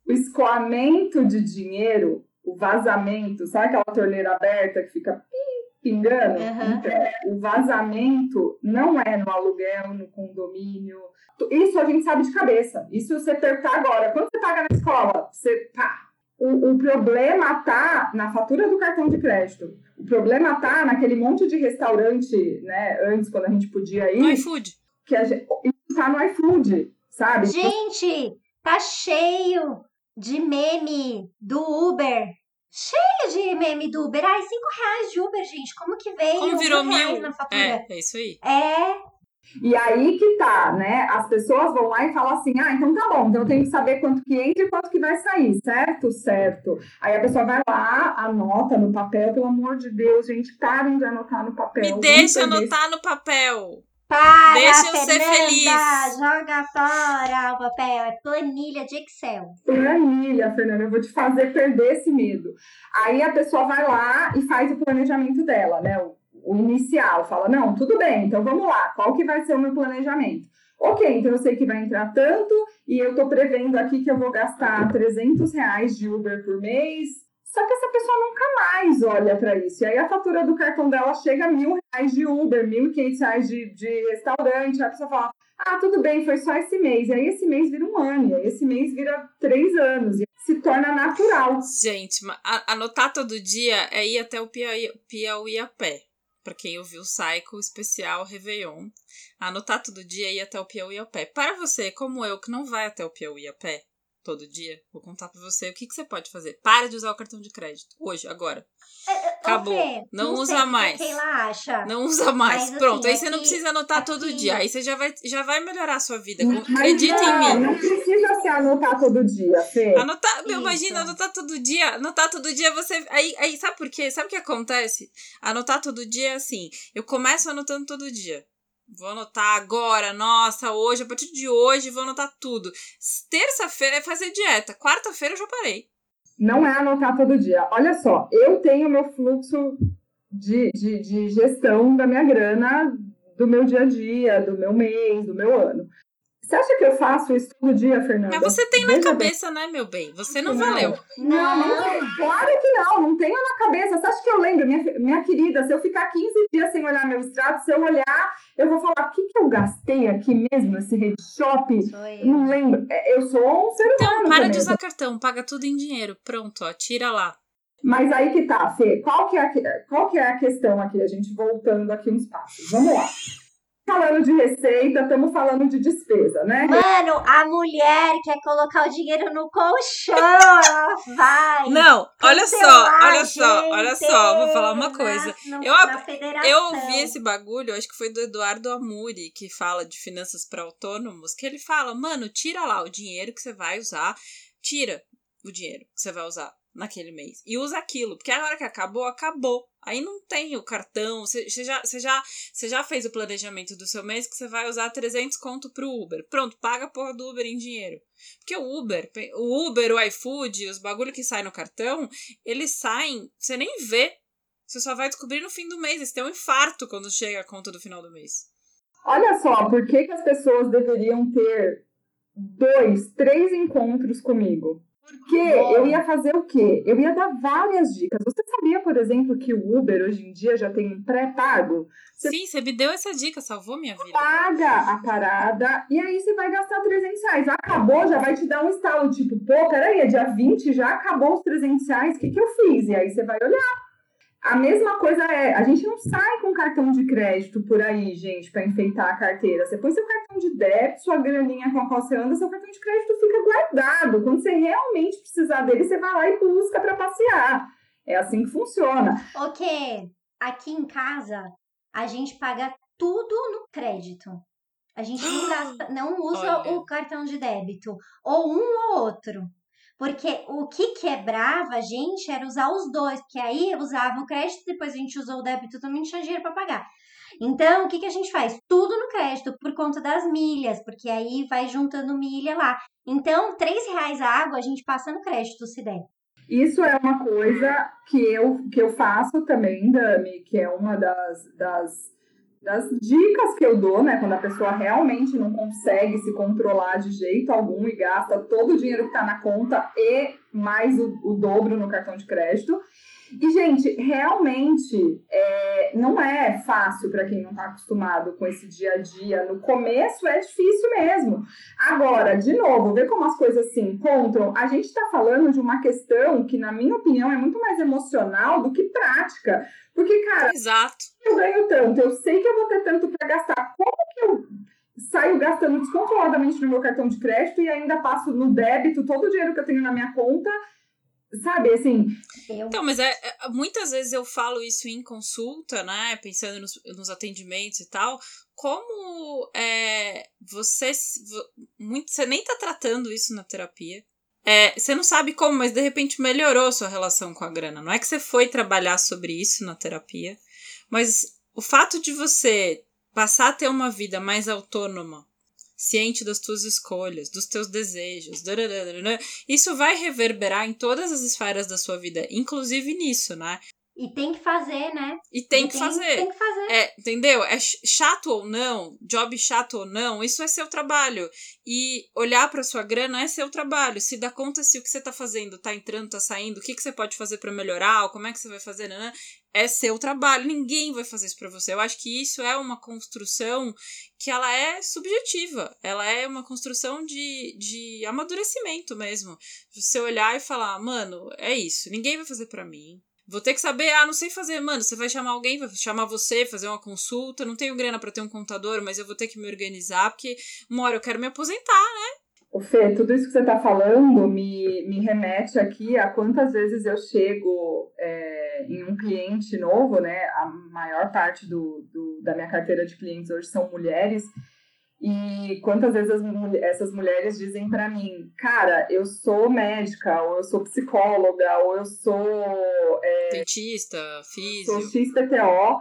O escoamento de dinheiro, o vazamento, sabe aquela torneira aberta que fica pingando. Uhum. Então, o vazamento não é no aluguel, no condomínio. Isso a gente sabe de cabeça. Isso você perguntar agora. Quando você paga na escola, você pá. O, o problema tá na fatura do cartão de crédito. O problema tá naquele monte de restaurante, né? Antes, quando a gente podia ir. No iFood. Que a gente, tá no iFood, sabe? Gente, tá cheio de meme do Uber cheio de meme do Uber. Ai, cinco reais de Uber, gente. Como que veio Como virou mil na fatura? É, é isso aí. É, E aí que tá, né? As pessoas vão lá e falam assim: ah, então tá bom, então eu tenho que saber quanto que entra e quanto que vai sair, certo? Certo. Aí a pessoa vai lá, anota no papel, pelo amor de Deus, gente, parem de anotar no papel. Me deixa anotar no papel. Para, Deixa eu ser Fernanda, feliz. joga fora o papel. É planilha de Excel. planilha, Fernanda, eu vou te fazer perder esse medo. Aí a pessoa vai lá e faz o planejamento dela, né? O, o inicial, fala, não, tudo bem, então vamos lá, qual que vai ser o meu planejamento? Ok, então eu sei que vai entrar tanto e eu tô prevendo aqui que eu vou gastar 300 reais de Uber por mês. Só que essa pessoa nunca mais olha para isso. E aí a fatura do cartão dela chega a mil reais de Uber, mil e quinhentos reais de, de restaurante. A pessoa fala, ah, tudo bem, foi só esse mês. E aí esse mês vira um ano, e aí esse mês vira três anos. E se torna natural. Gente, anotar todo dia é ir até o Piauí, Piauí a pé. Pra quem ouviu o Cycle especial Réveillon. Anotar todo dia é ir até o Piauí a pé. Para você, como eu, que não vai até o Piauí a pé todo dia, vou contar pra você o que, que você pode fazer. Para de usar o cartão de crédito. Hoje, agora. Acabou. Ô, Fê, Não usa mais. a Keila acha. Não usa mais. Mas, assim, Pronto, aí é você não precisa anotar é todo dia. Aí você já vai, já vai melhorar a sua vida. Mas Acredita em não, mim. Não precisa se anotar todo dia, Fê. Anotar, meu, Isso. imagina, anotar todo dia. Anotar todo dia você. Aí, aí, sabe por quê? Sabe o que acontece? Anotar todo dia é assim. Eu começo anotando todo dia. Vou anotar agora, nossa, hoje, a partir de hoje, vou anotar tudo. Terça-feira é fazer dieta. Quarta-feira eu já parei. Não é anotar todo dia. Olha só, eu tenho meu fluxo de, de, de gestão da minha grana, do meu dia a dia, do meu mês, do meu ano. Você acha que eu faço isso todo dia, Fernanda? Mas você tem na Veja bem. cabeça, né, meu bem? Você não, Não. valeu. Não, não. Claro que não, não tenho na cabeça. Você acha que eu lembro, minha, minha querida, se eu ficar 15 dias sem olhar meu extrato, se eu olhar, eu vou falar, o que, que eu gastei aqui mesmo nesse rede shop? Sou eu. Não lembro. É, Eu sou um ser Então, humano para também. de usar cartão, paga tudo em dinheiro. Pronto, ó, tira lá. Mas aí que tá, Fê, qual que, é a, qual que é a questão aqui? A gente voltando aqui uns passos. Vamos lá. Falando de receita, estamos falando de despesa, né? Mano, a mulher quer colocar o dinheiro no colchão. Ela *laughs* vai. Não, olha só, olha só, olha só, vou falar uma na- coisa. no- Eu- na. Eu ouvi esse bagulho, acho que foi do Eduardo Amuri, que fala de finanças para autônomos, que ele fala, mano, tira lá o dinheiro que você vai usar, tira o dinheiro que você vai usar naquele mês e usa aquilo, porque a hora que acabou, acabou. Aí não tem o cartão, você já, você já, você já fez o planejamento do seu mês que você vai usar 300 conto pro Uber. Pronto, paga a porra do Uber em dinheiro. Porque o Uber, o Uber, o iFood, os bagulho que saem no cartão, eles saem, você nem vê. Você só vai descobrir no fim do mês. Você tem um infarto quando chega a conta do final do mês. Olha só, por que, que as pessoas deveriam ter dois, três encontros comigo? Porque eu ia fazer o quê? Eu ia dar várias dicas. Você sabia, por exemplo, que o Uber hoje em dia já tem um pré-pago? Você Sim, você me deu essa dica, salvou minha vida. paga a parada e aí você vai gastar 300 reais. Acabou, já vai te dar um estalo, tipo, pô, peraí, é dia 20, já acabou os 300 reais, o que, que eu fiz? E aí você vai olhar. A mesma coisa é, a gente não sai com cartão de crédito por aí, gente, para enfeitar a carteira. Você põe seu cartão de débito, sua graninha com a qual você anda, seu cartão de crédito fica guardado. Quando você realmente precisar dele, você vai lá e busca para passear. É assim que funciona. Ok, aqui em casa a gente paga tudo no crédito. A gente não gasta, não usa *gasps* Olha. o cartão de débito, ou um ou outro. Porque o que quebrava a gente era usar os dois, porque aí usava o crédito, depois a gente usou o débito também, tinha dinheiro para pagar. Então, o que, que a gente faz? Tudo no crédito, por conta das milhas, porque aí vai juntando milha lá. Então, três reais a água a gente passa no crédito, se der. Isso é uma coisa que eu, que eu faço também, Dami, que é uma das, das, das dicas que eu dou, né? Quando a pessoa realmente não consegue se controlar de jeito algum e gasta todo o dinheiro que está na conta e mais o, o dobro no cartão de crédito. E, gente, realmente é, não é fácil para quem não está acostumado com esse dia a dia. No começo é difícil mesmo. Agora, de novo, ver como as coisas se encontram. A gente está falando de uma questão que, na minha opinião, é muito mais emocional do que prática. Porque, cara, Exato. eu ganho tanto, eu sei que eu vou ter tanto para gastar. Como que eu saio gastando descontroladamente no meu cartão de crédito e ainda passo no débito todo o dinheiro que eu tenho na minha conta? Sabe, assim, Eu, Então, mas é, é- muitas vezes eu falo isso em consulta, né? Pensando nos, nos atendimentos e tal. Como é, você, muito, você nem tá tratando isso na terapia. É, você não sabe como, mas de repente melhorou sua relação com a grana. Não é que você foi trabalhar sobre isso na terapia, mas o fato de você passar a ter uma vida mais autônoma, ciente das tuas escolhas, dos teus desejos, isso vai reverberar em todas as esferas da sua vida, inclusive nisso, né? E tem que fazer, né? E tem E que fazer. Tem que fazer. É, entendeu? É ch- chato ou não, job chato ou não, isso é seu trabalho. E olhar para sua grana é seu trabalho. Se dá conta se o que você tá fazendo tá entrando, tá saindo, o que, que você pode fazer para melhorar, ou como é que você vai fazer, né? É seu trabalho. Ninguém vai fazer isso para você. Eu acho que isso é uma construção que ela é subjetiva. Ela é uma construção de, de amadurecimento mesmo. Você olhar e falar, mano, é isso. Ninguém vai fazer para mim. Vou ter que saber, ah, não sei fazer, mano. Você vai chamar alguém, vai chamar você, fazer uma consulta. Não tenho grana pra ter um contador, mas eu vou ter que me organizar, porque uma hora eu quero me aposentar. O Fê, tudo isso que você está falando me, me remete aqui a quantas vezes eu chego é, em um cliente novo, né? A maior parte do, do- da minha carteira de clientes hoje são mulheres. E quantas vezes as essas mulheres dizem para mim, cara, eu sou médica, ou eu sou psicóloga, ou eu sou é, Dentista, sou físio. XPTO,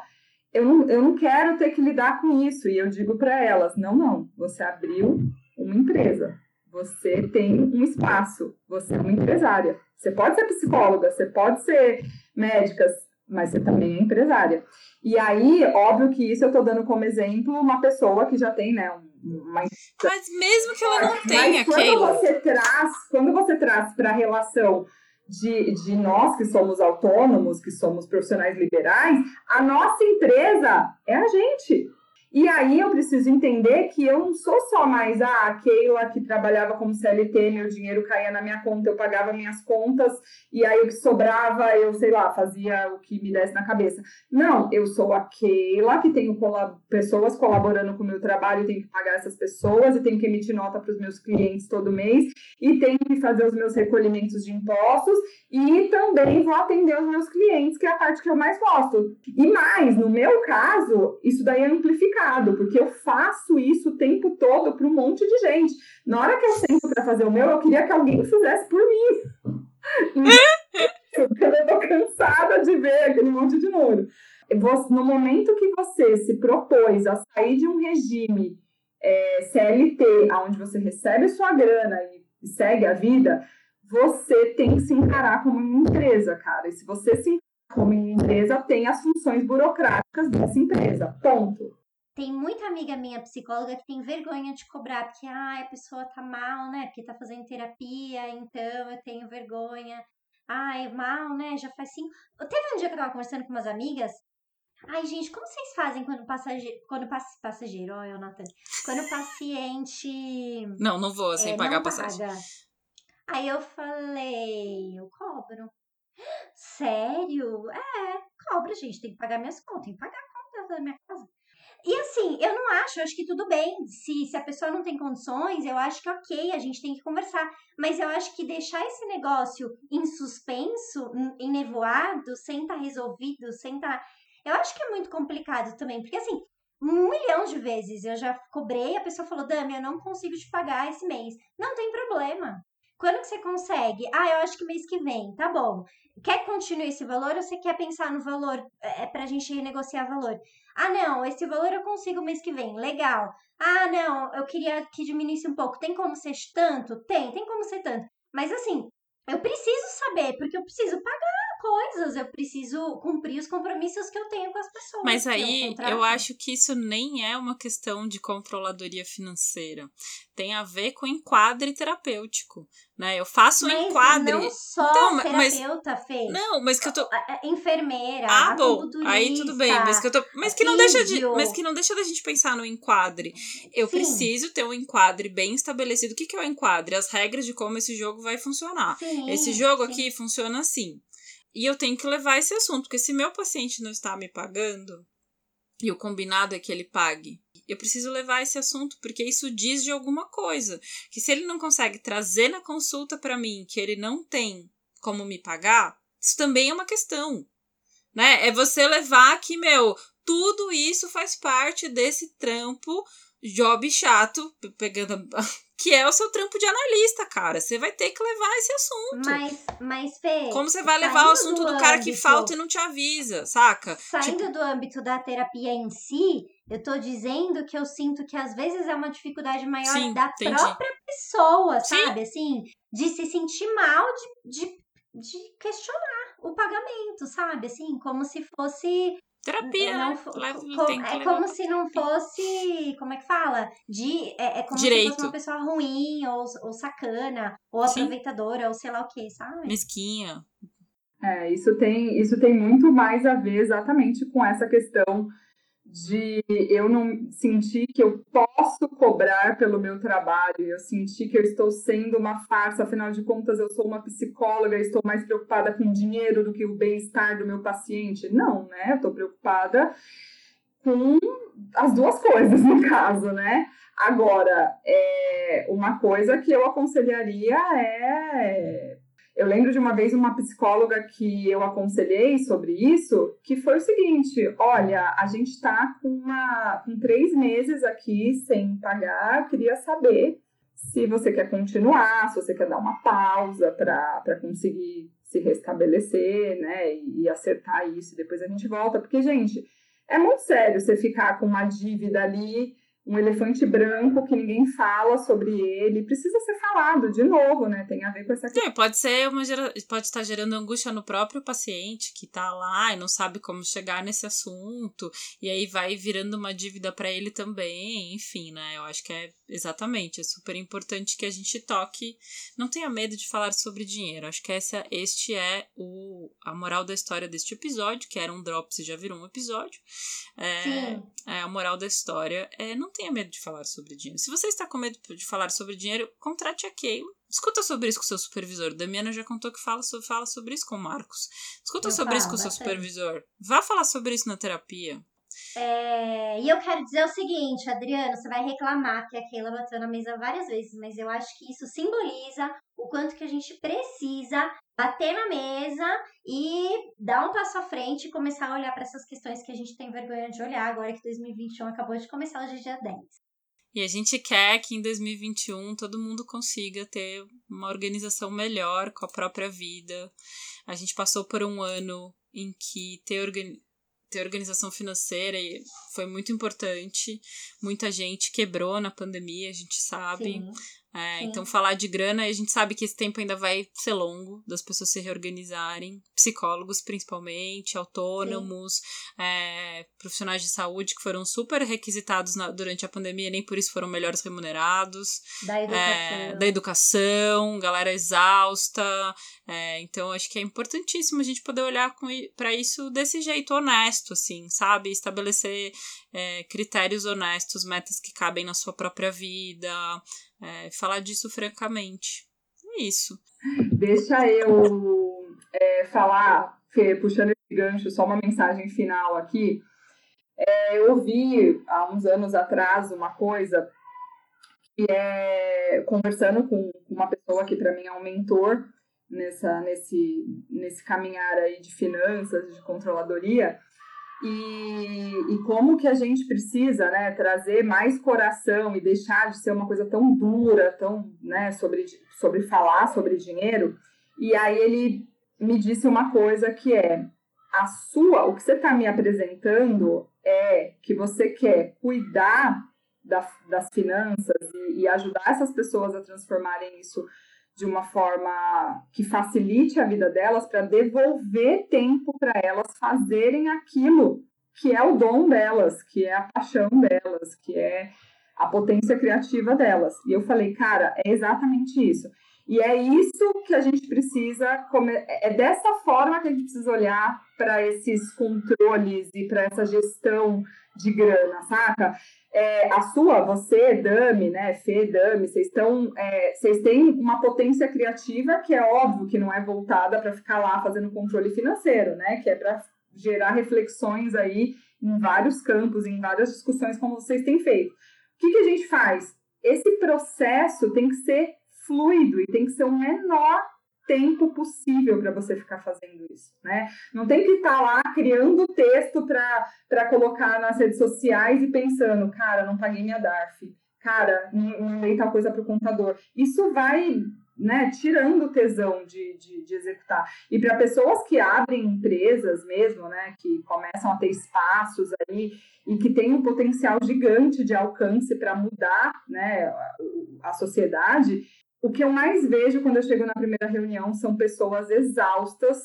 eu não, eu não quero ter que lidar com isso. E eu digo para elas: não, não, você abriu uma empresa, você tem um espaço, você é uma empresária. Você pode ser psicóloga, você pode ser médica, mas você também é empresária. E aí, óbvio que isso eu tô dando como exemplo uma pessoa que já tem, né, um- uma Mas mesmo que ela não tenha, mas quando Keila. você traz, quando você traz para a relação de, de nós que somos autônomos, que somos profissionais liberais, a nossa empresa é a gente. E aí eu preciso entender que eu não sou só mais a Keila que trabalhava como CLT, meu dinheiro caía na minha conta, eu pagava minhas contas e aí o que sobrava eu, sei lá, fazia o que me desse na cabeça. Não, eu sou a Keila que tenho colab- pessoas colaborando com o meu trabalho, tenho que pagar essas pessoas e tenho que emitir nota para os meus clientes todo mês e tenho que fazer os meus recolhimentos de impostos e também vou atender os meus clientes, que é a parte que eu mais gosto. E mais, no meu caso, isso daí é amplificado, porque eu faço isso o tempo todo para um monte de gente. Na hora que eu sento para fazer o meu, eu queria que alguém fizesse por mim. *laughs* Porque eu tô cansada de ver aquele monte de número. No momento que você se propôs a sair de um regime é, CLT, onde você recebe sua grana e segue a vida, você tem que se encarar como uma empresa, cara. E se você se encarar como uma empresa, tem as funções burocráticas dessa empresa. Ponto. Tem muita amiga minha psicóloga que tem vergonha de cobrar, porque ah, a pessoa tá mal, né? Porque tá fazendo terapia, então eu tenho vergonha. Ai, mal, né? Já faz cinco. Teve um dia que eu tava conversando com umas amigas. Ai, gente, como vocês fazem quando passageiro. Quando pass, passageiro, olha, Nathan. Quando o paciente. Não, não vou sem é, pagar a passagem. paga. Aí eu falei, eu cobro. Sério? É, cobra, gente. Tem que pagar minhas contas, tem que pagar a conta da minha casa. E assim, eu não acho, eu acho que tudo bem. Se, se a pessoa não tem condições, eu acho que ok, a gente tem que conversar. Mas eu acho que deixar esse negócio em suspenso, em nevoado, sem estar tá resolvido, sem estar. Tá... Eu acho que é muito complicado também. Porque assim, um milhão de vezes eu já cobrei, a pessoa falou, Dami, eu não consigo te pagar esse mês. Não tem problema. Quando que você consegue? Ah, eu acho que mês que vem, tá bom. Quer continuar esse valor ou você quer pensar no valor é, pra gente renegociar valor? Ah, não, esse valor eu consigo mês que vem, legal. Ah, não, eu queria que diminuísse um pouco. Tem como ser tanto? Tem, tem como ser tanto. Mas assim, eu preciso saber, porque eu preciso pagar coisas, eu preciso cumprir os compromissos que eu tenho com as pessoas. Mas aí eu acho que isso nem é uma questão de controladoria financeira. Tem a ver com enquadre terapêutico, né? Eu faço um mas enquadre. Não só então, terapeuta mas, fez. Não, mas que eu tô enfermeira, Ah, bom. Aí tudo bem, mas que eu tô, mas que não deixa de, mas que não deixa da gente pensar no enquadre. Eu Sim. preciso ter um enquadre bem estabelecido. O que que é o enquadre? As regras de como esse jogo vai funcionar. Sim, esse jogo sim. aqui funciona assim. E eu tenho que levar esse assunto, porque se meu paciente não está me pagando, e o combinado é que ele pague, eu preciso levar esse assunto, porque isso diz de alguma coisa. Que se ele não consegue trazer na consulta para mim que ele não tem como me pagar, isso também é uma questão. Né? É você levar que, meu, tudo isso faz parte desse trampo job chato, pegando que é o seu trampo de analista, cara. Você vai ter que levar esse assunto. Mas, mas Fê, Como você vai levar o assunto do, do cara que falta e não te avisa, saca? Saindo tipo... do âmbito da terapia em si, eu tô dizendo que eu sinto que às vezes é uma dificuldade maior Sim, da entendi. própria pessoa, Sim. sabe? Assim, de se sentir mal, de, de, de questionar o pagamento, sabe? Assim, como se fosse Terapia, não, né? Leva, é como se não fosse, como é que fala? De, é, é como Direito. se fosse uma pessoa ruim, ou, ou sacana, ou aproveitadora, Sim. ou sei lá o que, sabe? Mesquinha. É, isso tem, isso tem muito mais a ver exatamente com essa questão de eu não sentir que eu posso cobrar pelo meu trabalho, eu sentir que eu estou sendo uma farsa, afinal de contas eu sou uma psicóloga, estou mais preocupada com dinheiro do que o bem-estar do meu paciente. Não, né? Eu estou preocupada com as duas coisas, no caso, né? Agora, é, uma coisa que eu aconselharia é eu lembro de uma vez uma psicóloga que eu aconselhei sobre isso, que foi o seguinte: olha, a gente está com, com três meses aqui sem pagar, queria saber se você quer continuar, se você quer dar uma pausa para conseguir se restabelecer, né, e, e acertar isso, depois a gente volta, porque, gente, é muito sério você ficar com uma dívida ali um elefante branco que ninguém fala sobre ele. Precisa ser falado de novo, né? Tem a ver com essa questão. Pode ser uma gera... pode estar gerando angústia no próprio paciente que tá lá e não sabe como chegar nesse assunto, e aí vai virando uma dívida para ele também, enfim, né? Eu acho que é exatamente, é super importante que a gente toque, não tenha medo de falar sobre dinheiro. Acho que essa este é o a moral da história deste episódio, que era um drops e já virou um episódio. É, é a moral da história é não tenha medo de falar sobre dinheiro. Se você está com medo de falar sobre dinheiro, contrate a Keila. Discuta sobre isso com o seu supervisor. Damiana já contou que fala sobre, fala sobre isso com o Marcos. Discuta Eu sobre falo, isso com o seu supervisor. Vá falar sobre isso na terapia. É, e eu quero dizer o seguinte, Adriano, você vai reclamar que a Keila bateu na mesa várias vezes, mas eu acho que isso simboliza o quanto que a gente precisa bater na mesa e dar um passo à frente e começar a olhar para essas questões que a gente tem vergonha de olhar agora que 2021 acabou de começar hoje dia 10. E a gente quer que em 2021 todo mundo consiga ter uma organização melhor com a própria vida. A gente passou por um ano em que ter, organi ter organização financeira foi muito importante. Muita gente quebrou na pandemia, a gente sabe. Sim. É, então, falar de grana, a gente sabe que esse tempo ainda vai ser longo, das pessoas se reorganizarem, psicólogos principalmente, autônomos, é, profissionais de saúde que foram super requisitados na- durante a pandemia, nem por isso foram melhores remunerados, Da educação. é, da educação, galera exausta. é, então, acho que é importantíssimo a gente poder olhar para isso desse jeito honesto, assim, sabe? Estabelecer é, critérios honestos, metas que cabem na sua própria vida, é, falar disso francamente. É isso. Deixa eu é, falar, Fê, puxando esse gancho, só uma mensagem final aqui. É, eu ouvi há uns anos atrás uma coisa que é conversando com uma pessoa que para mim é um mentor nessa, nesse, nesse caminhar aí de finanças, de controladoria, e, e como que a gente precisa né, trazer mais coração e deixar de ser uma coisa tão dura, tão né, sobre, sobre falar sobre dinheiro. E aí ele me disse uma coisa que é a sua, o que você está me apresentando é que você quer cuidar da, das finanças e, e ajudar essas pessoas a transformarem isso de uma forma que facilite a vida delas para devolver tempo para elas fazerem aquilo que é o dom delas, que é a paixão delas, que é a potência criativa delas. E eu falei, cara, é exatamente isso. E é isso que a gente precisa, come- é dessa forma que a gente precisa olhar para esses controles e para essa gestão de grana, saca? É, a sua, você, Dami, né, Fê, Dami, vocês estão, é, vocês têm uma potência criativa que é óbvio que não é voltada para ficar lá fazendo controle financeiro, né, que é para gerar reflexões aí em vários campos, em várias discussões como vocês têm feito. O que, que a gente faz? Esse processo tem que ser fluido e tem que ser o menor tempo possível para você ficar fazendo isso, né? Não tem que estar lá criando texto para colocar nas redes sociais e pensando, cara, não paguei minha DARF, cara, não, não dei tal coisa para o contador. Isso vai, né, tirando o tesão de, de, de executar. E para pessoas que abrem empresas mesmo, né, que começam a ter espaços aí e que têm um potencial gigante de alcance para mudar, né, a, a sociedade, o que eu mais vejo quando eu chego na primeira reunião são pessoas exaustas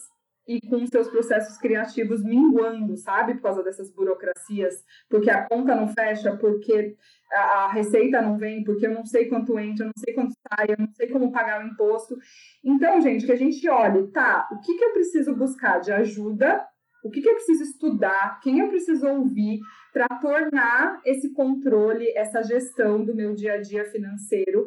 e com seus processos criativos minguando, sabe? Por causa dessas burocracias, porque a conta não fecha, porque a, receita não vem, porque eu não sei quanto entra, eu não sei quanto sai, eu não sei como pagar o imposto. Então, gente, que a gente olhe, tá, o que, que eu preciso buscar de ajuda, o que, que eu preciso estudar, quem eu preciso ouvir para tornar esse controle, essa gestão do meu dia a dia financeiro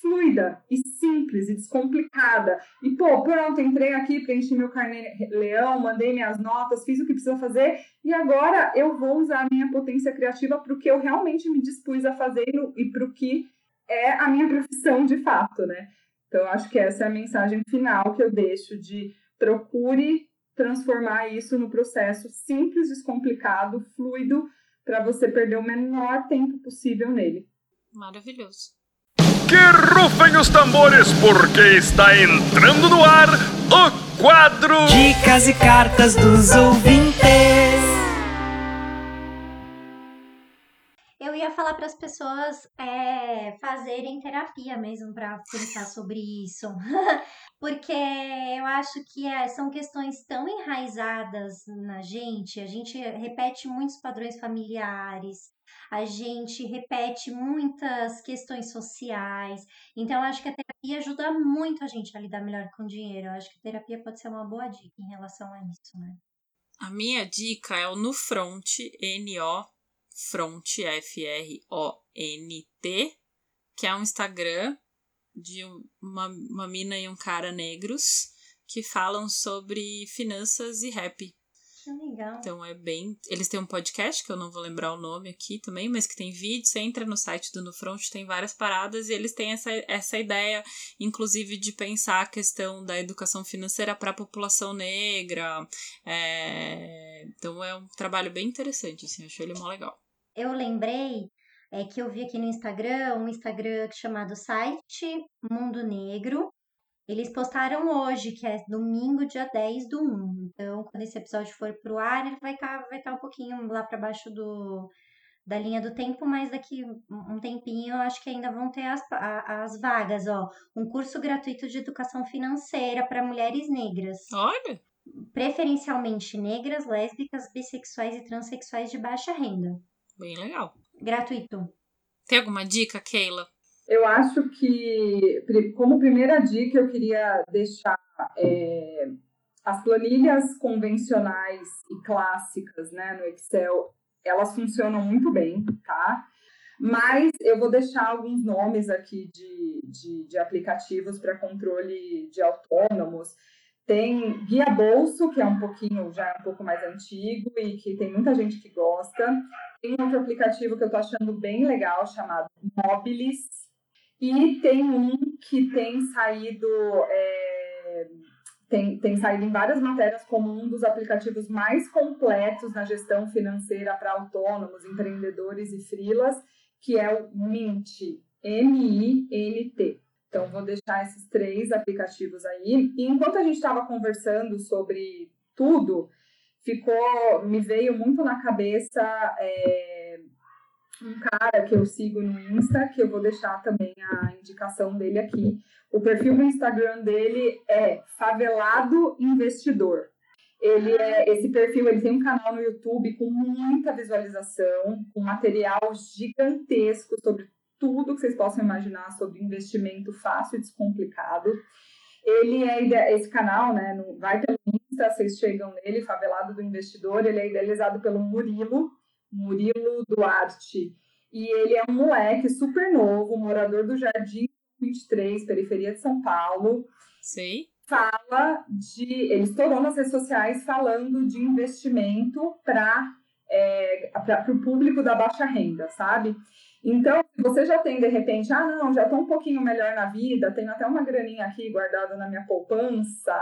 fluida e simples e descomplicada. E, pô, pronto, entrei aqui, preenchi meu carnê leão, mandei minhas notas, fiz o que precisa fazer e agora eu vou usar a minha potência criativa para o que eu realmente me dispus a fazer e para o que é a minha profissão de fato, né? Então, acho que essa é a mensagem final que eu deixo de procure transformar isso no processo simples, descomplicado, fluido, para você perder o menor tempo possível nele. Maravilhoso. Que rufem os tambores, porque está entrando no ar o quadro Dicas e cartas dos ouvintes. Eu ia falar para as pessoas é, fazerem terapia mesmo para pensar sobre isso. *laughs* Porque eu acho que é, são questões tão enraizadas na gente, a gente repete muitos padrões familiares, a gente repete muitas questões sociais. Então, acho que a terapia ajuda muito a gente a lidar melhor com o dinheiro. Acho que a terapia pode ser uma boa dica em relação a isso, né? A minha dica é o No Front, N-O, Front, F-R-O-N-T, que é um Instagram de uma, uma mina e um cara negros que falam sobre finanças e rap. Que legal. Então é bem. Eles têm um podcast, que eu não vou lembrar o nome aqui também, mas que tem vídeo. Você entra no site do No Front, tem várias paradas, e eles têm essa, essa ideia, inclusive, de pensar a questão da educação financeira para a população negra. É, Então é um trabalho bem interessante, assim, achei ele mó legal. eu lembrei é, que eu vi aqui no Instagram, um Instagram chamado Site Mundo Negro. Eles postaram hoje, que é domingo, dia 10 do 1. Então, quando esse episódio for pro ar, ele vai estar vai tá um pouquinho lá para baixo do, da linha do tempo, mas daqui um tempinho eu acho que ainda vão ter as, as vagas, ó. Um curso gratuito de educação financeira para mulheres negras. Olha! Preferencialmente negras, lésbicas, bissexuais e transexuais de baixa renda. Bem legal. Gratuito. Tem alguma dica, Keila? Eu acho que, como primeira dica, eu queria deixar é, as planilhas convencionais e clássicas né, no Excel elas funcionam muito bem, tá? Mas eu vou deixar alguns nomes aqui de, de, de aplicativos para controle de autônomos. Tem Guia Bolso, que é um pouquinho, já é um pouco mais antigo e que tem muita gente que gosta. Tem outro aplicativo que eu estou achando bem legal, chamado Mobilis. E tem um que tem saído é, tem, tem saído em várias matérias como um dos aplicativos mais completos na gestão financeira para autônomos, empreendedores e frilas, que é o Mint, M-I-N-T. Então, vou deixar esses três aplicativos aí. E enquanto a gente estava conversando sobre tudo, ficou, me veio muito na cabeça é, um cara que eu sigo no Insta, que eu vou deixar também a indicação dele aqui, o perfil no Instagram dele é Favelado Investidor. Ele é esse perfil, ele tem um canal no YouTube com muita visualização, com material gigantesco sobre tudo que vocês possam imaginar sobre investimento fácil e descomplicado. Ele é esse canal, né, no, vai pelo Insta, vocês chegam nele, Favelado do Investidor, ele é idealizado pelo Murilo, Murilo Duarte. E ele é um moleque super novo, morador do Jardim 23, periferia de São Paulo. Sei. Fala de. Ele estourou nas redes sociais falando de investimento para é, o público da baixa renda, sabe? Então, se você já tem, de repente, ah, não, já estou um pouquinho melhor na vida, tenho até uma graninha aqui guardada na minha poupança,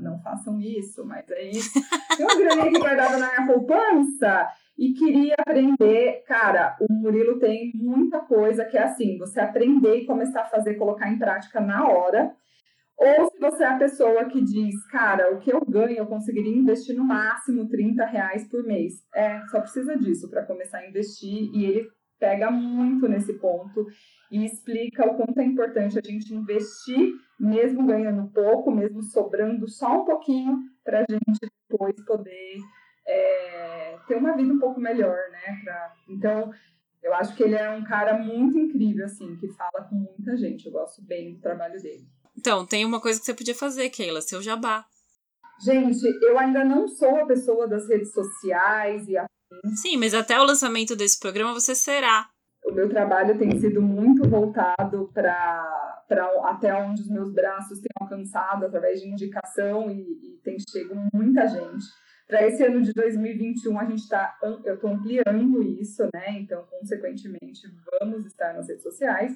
não façam isso, mas é isso. *laughs* Tem uma graninha aqui guardada na minha poupança, e queria aprender. Cara, o Murilo tem muita coisa que é assim: você aprender e começar a fazer, colocar em prática na hora. Ou se você é a pessoa que diz, cara, o que eu ganho, eu conseguiria investir no máximo 30 reais por mês. É, só precisa disso para começar a investir. E ele pega muito nesse ponto e explica o quanto é importante a gente investir, mesmo ganhando pouco, mesmo sobrando só um pouquinho, para a gente depois poder é, ter uma vida um pouco melhor, né? Pra, então, eu acho que ele é um cara muito incrível, assim, que fala com muita gente. Eu gosto bem do trabalho dele. Então, tem uma coisa que você podia fazer, Keila, seu jabá. Gente, eu ainda não sou a pessoa das redes sociais e afins. Sim, mas até o lançamento desse programa você será. O meu trabalho tem sido muito voltado para até onde os meus braços têm alcançado através de indicação e, e tem chego muita gente. Para esse ano de 2021, a gente está, eu estou ampliando isso, né? Então, consequentemente, vamos estar nas redes sociais.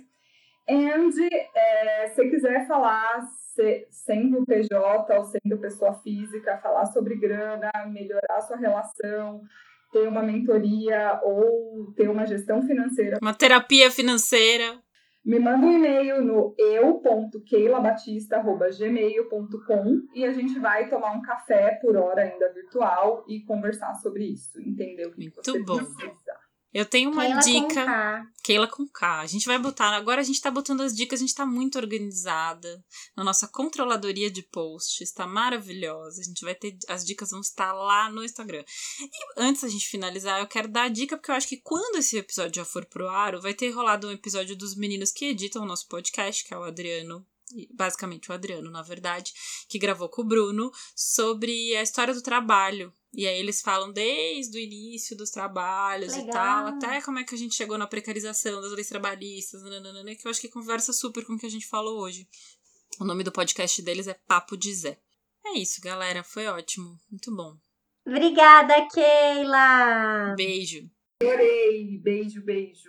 And, é, se quiser falar, se, sendo PJ ou sendo pessoa física, falar sobre grana, melhorar sua relação, ter uma mentoria ou ter uma gestão financeira. Uma terapia financeira me manda um e-mail no eu.keilabatista.gmail.com e a gente vai tomar um café por hora ainda virtual e conversar sobre isso, entender o que Muito você bom. precisa. Eu tenho uma Keila dica. com K. Keila com K. A gente vai botar. Agora a gente tá botando as dicas, a gente tá muito organizada. Na nossa controladoria de posts. Tá maravilhosa. A gente vai ter. As dicas vão estar lá no Instagram. E antes da gente finalizar, eu quero dar a dica, porque eu acho que quando esse episódio já for pro ar, vai ter rolado um episódio dos meninos que editam o nosso podcast, que é o Adriano basicamente o Adriano, na verdade, que gravou com o Bruno sobre a história do trabalho e aí eles falam desde o início dos trabalhos Legal. e tal, até como é que a gente chegou na precarização das leis trabalhistas, nananana, que eu acho que conversa super com o que a gente falou hoje. O nome do podcast deles é Papo de Zé. É isso, galera. Foi ótimo. Muito bom. Obrigada, Keila! Beijo. Adorei! Beijo, beijo.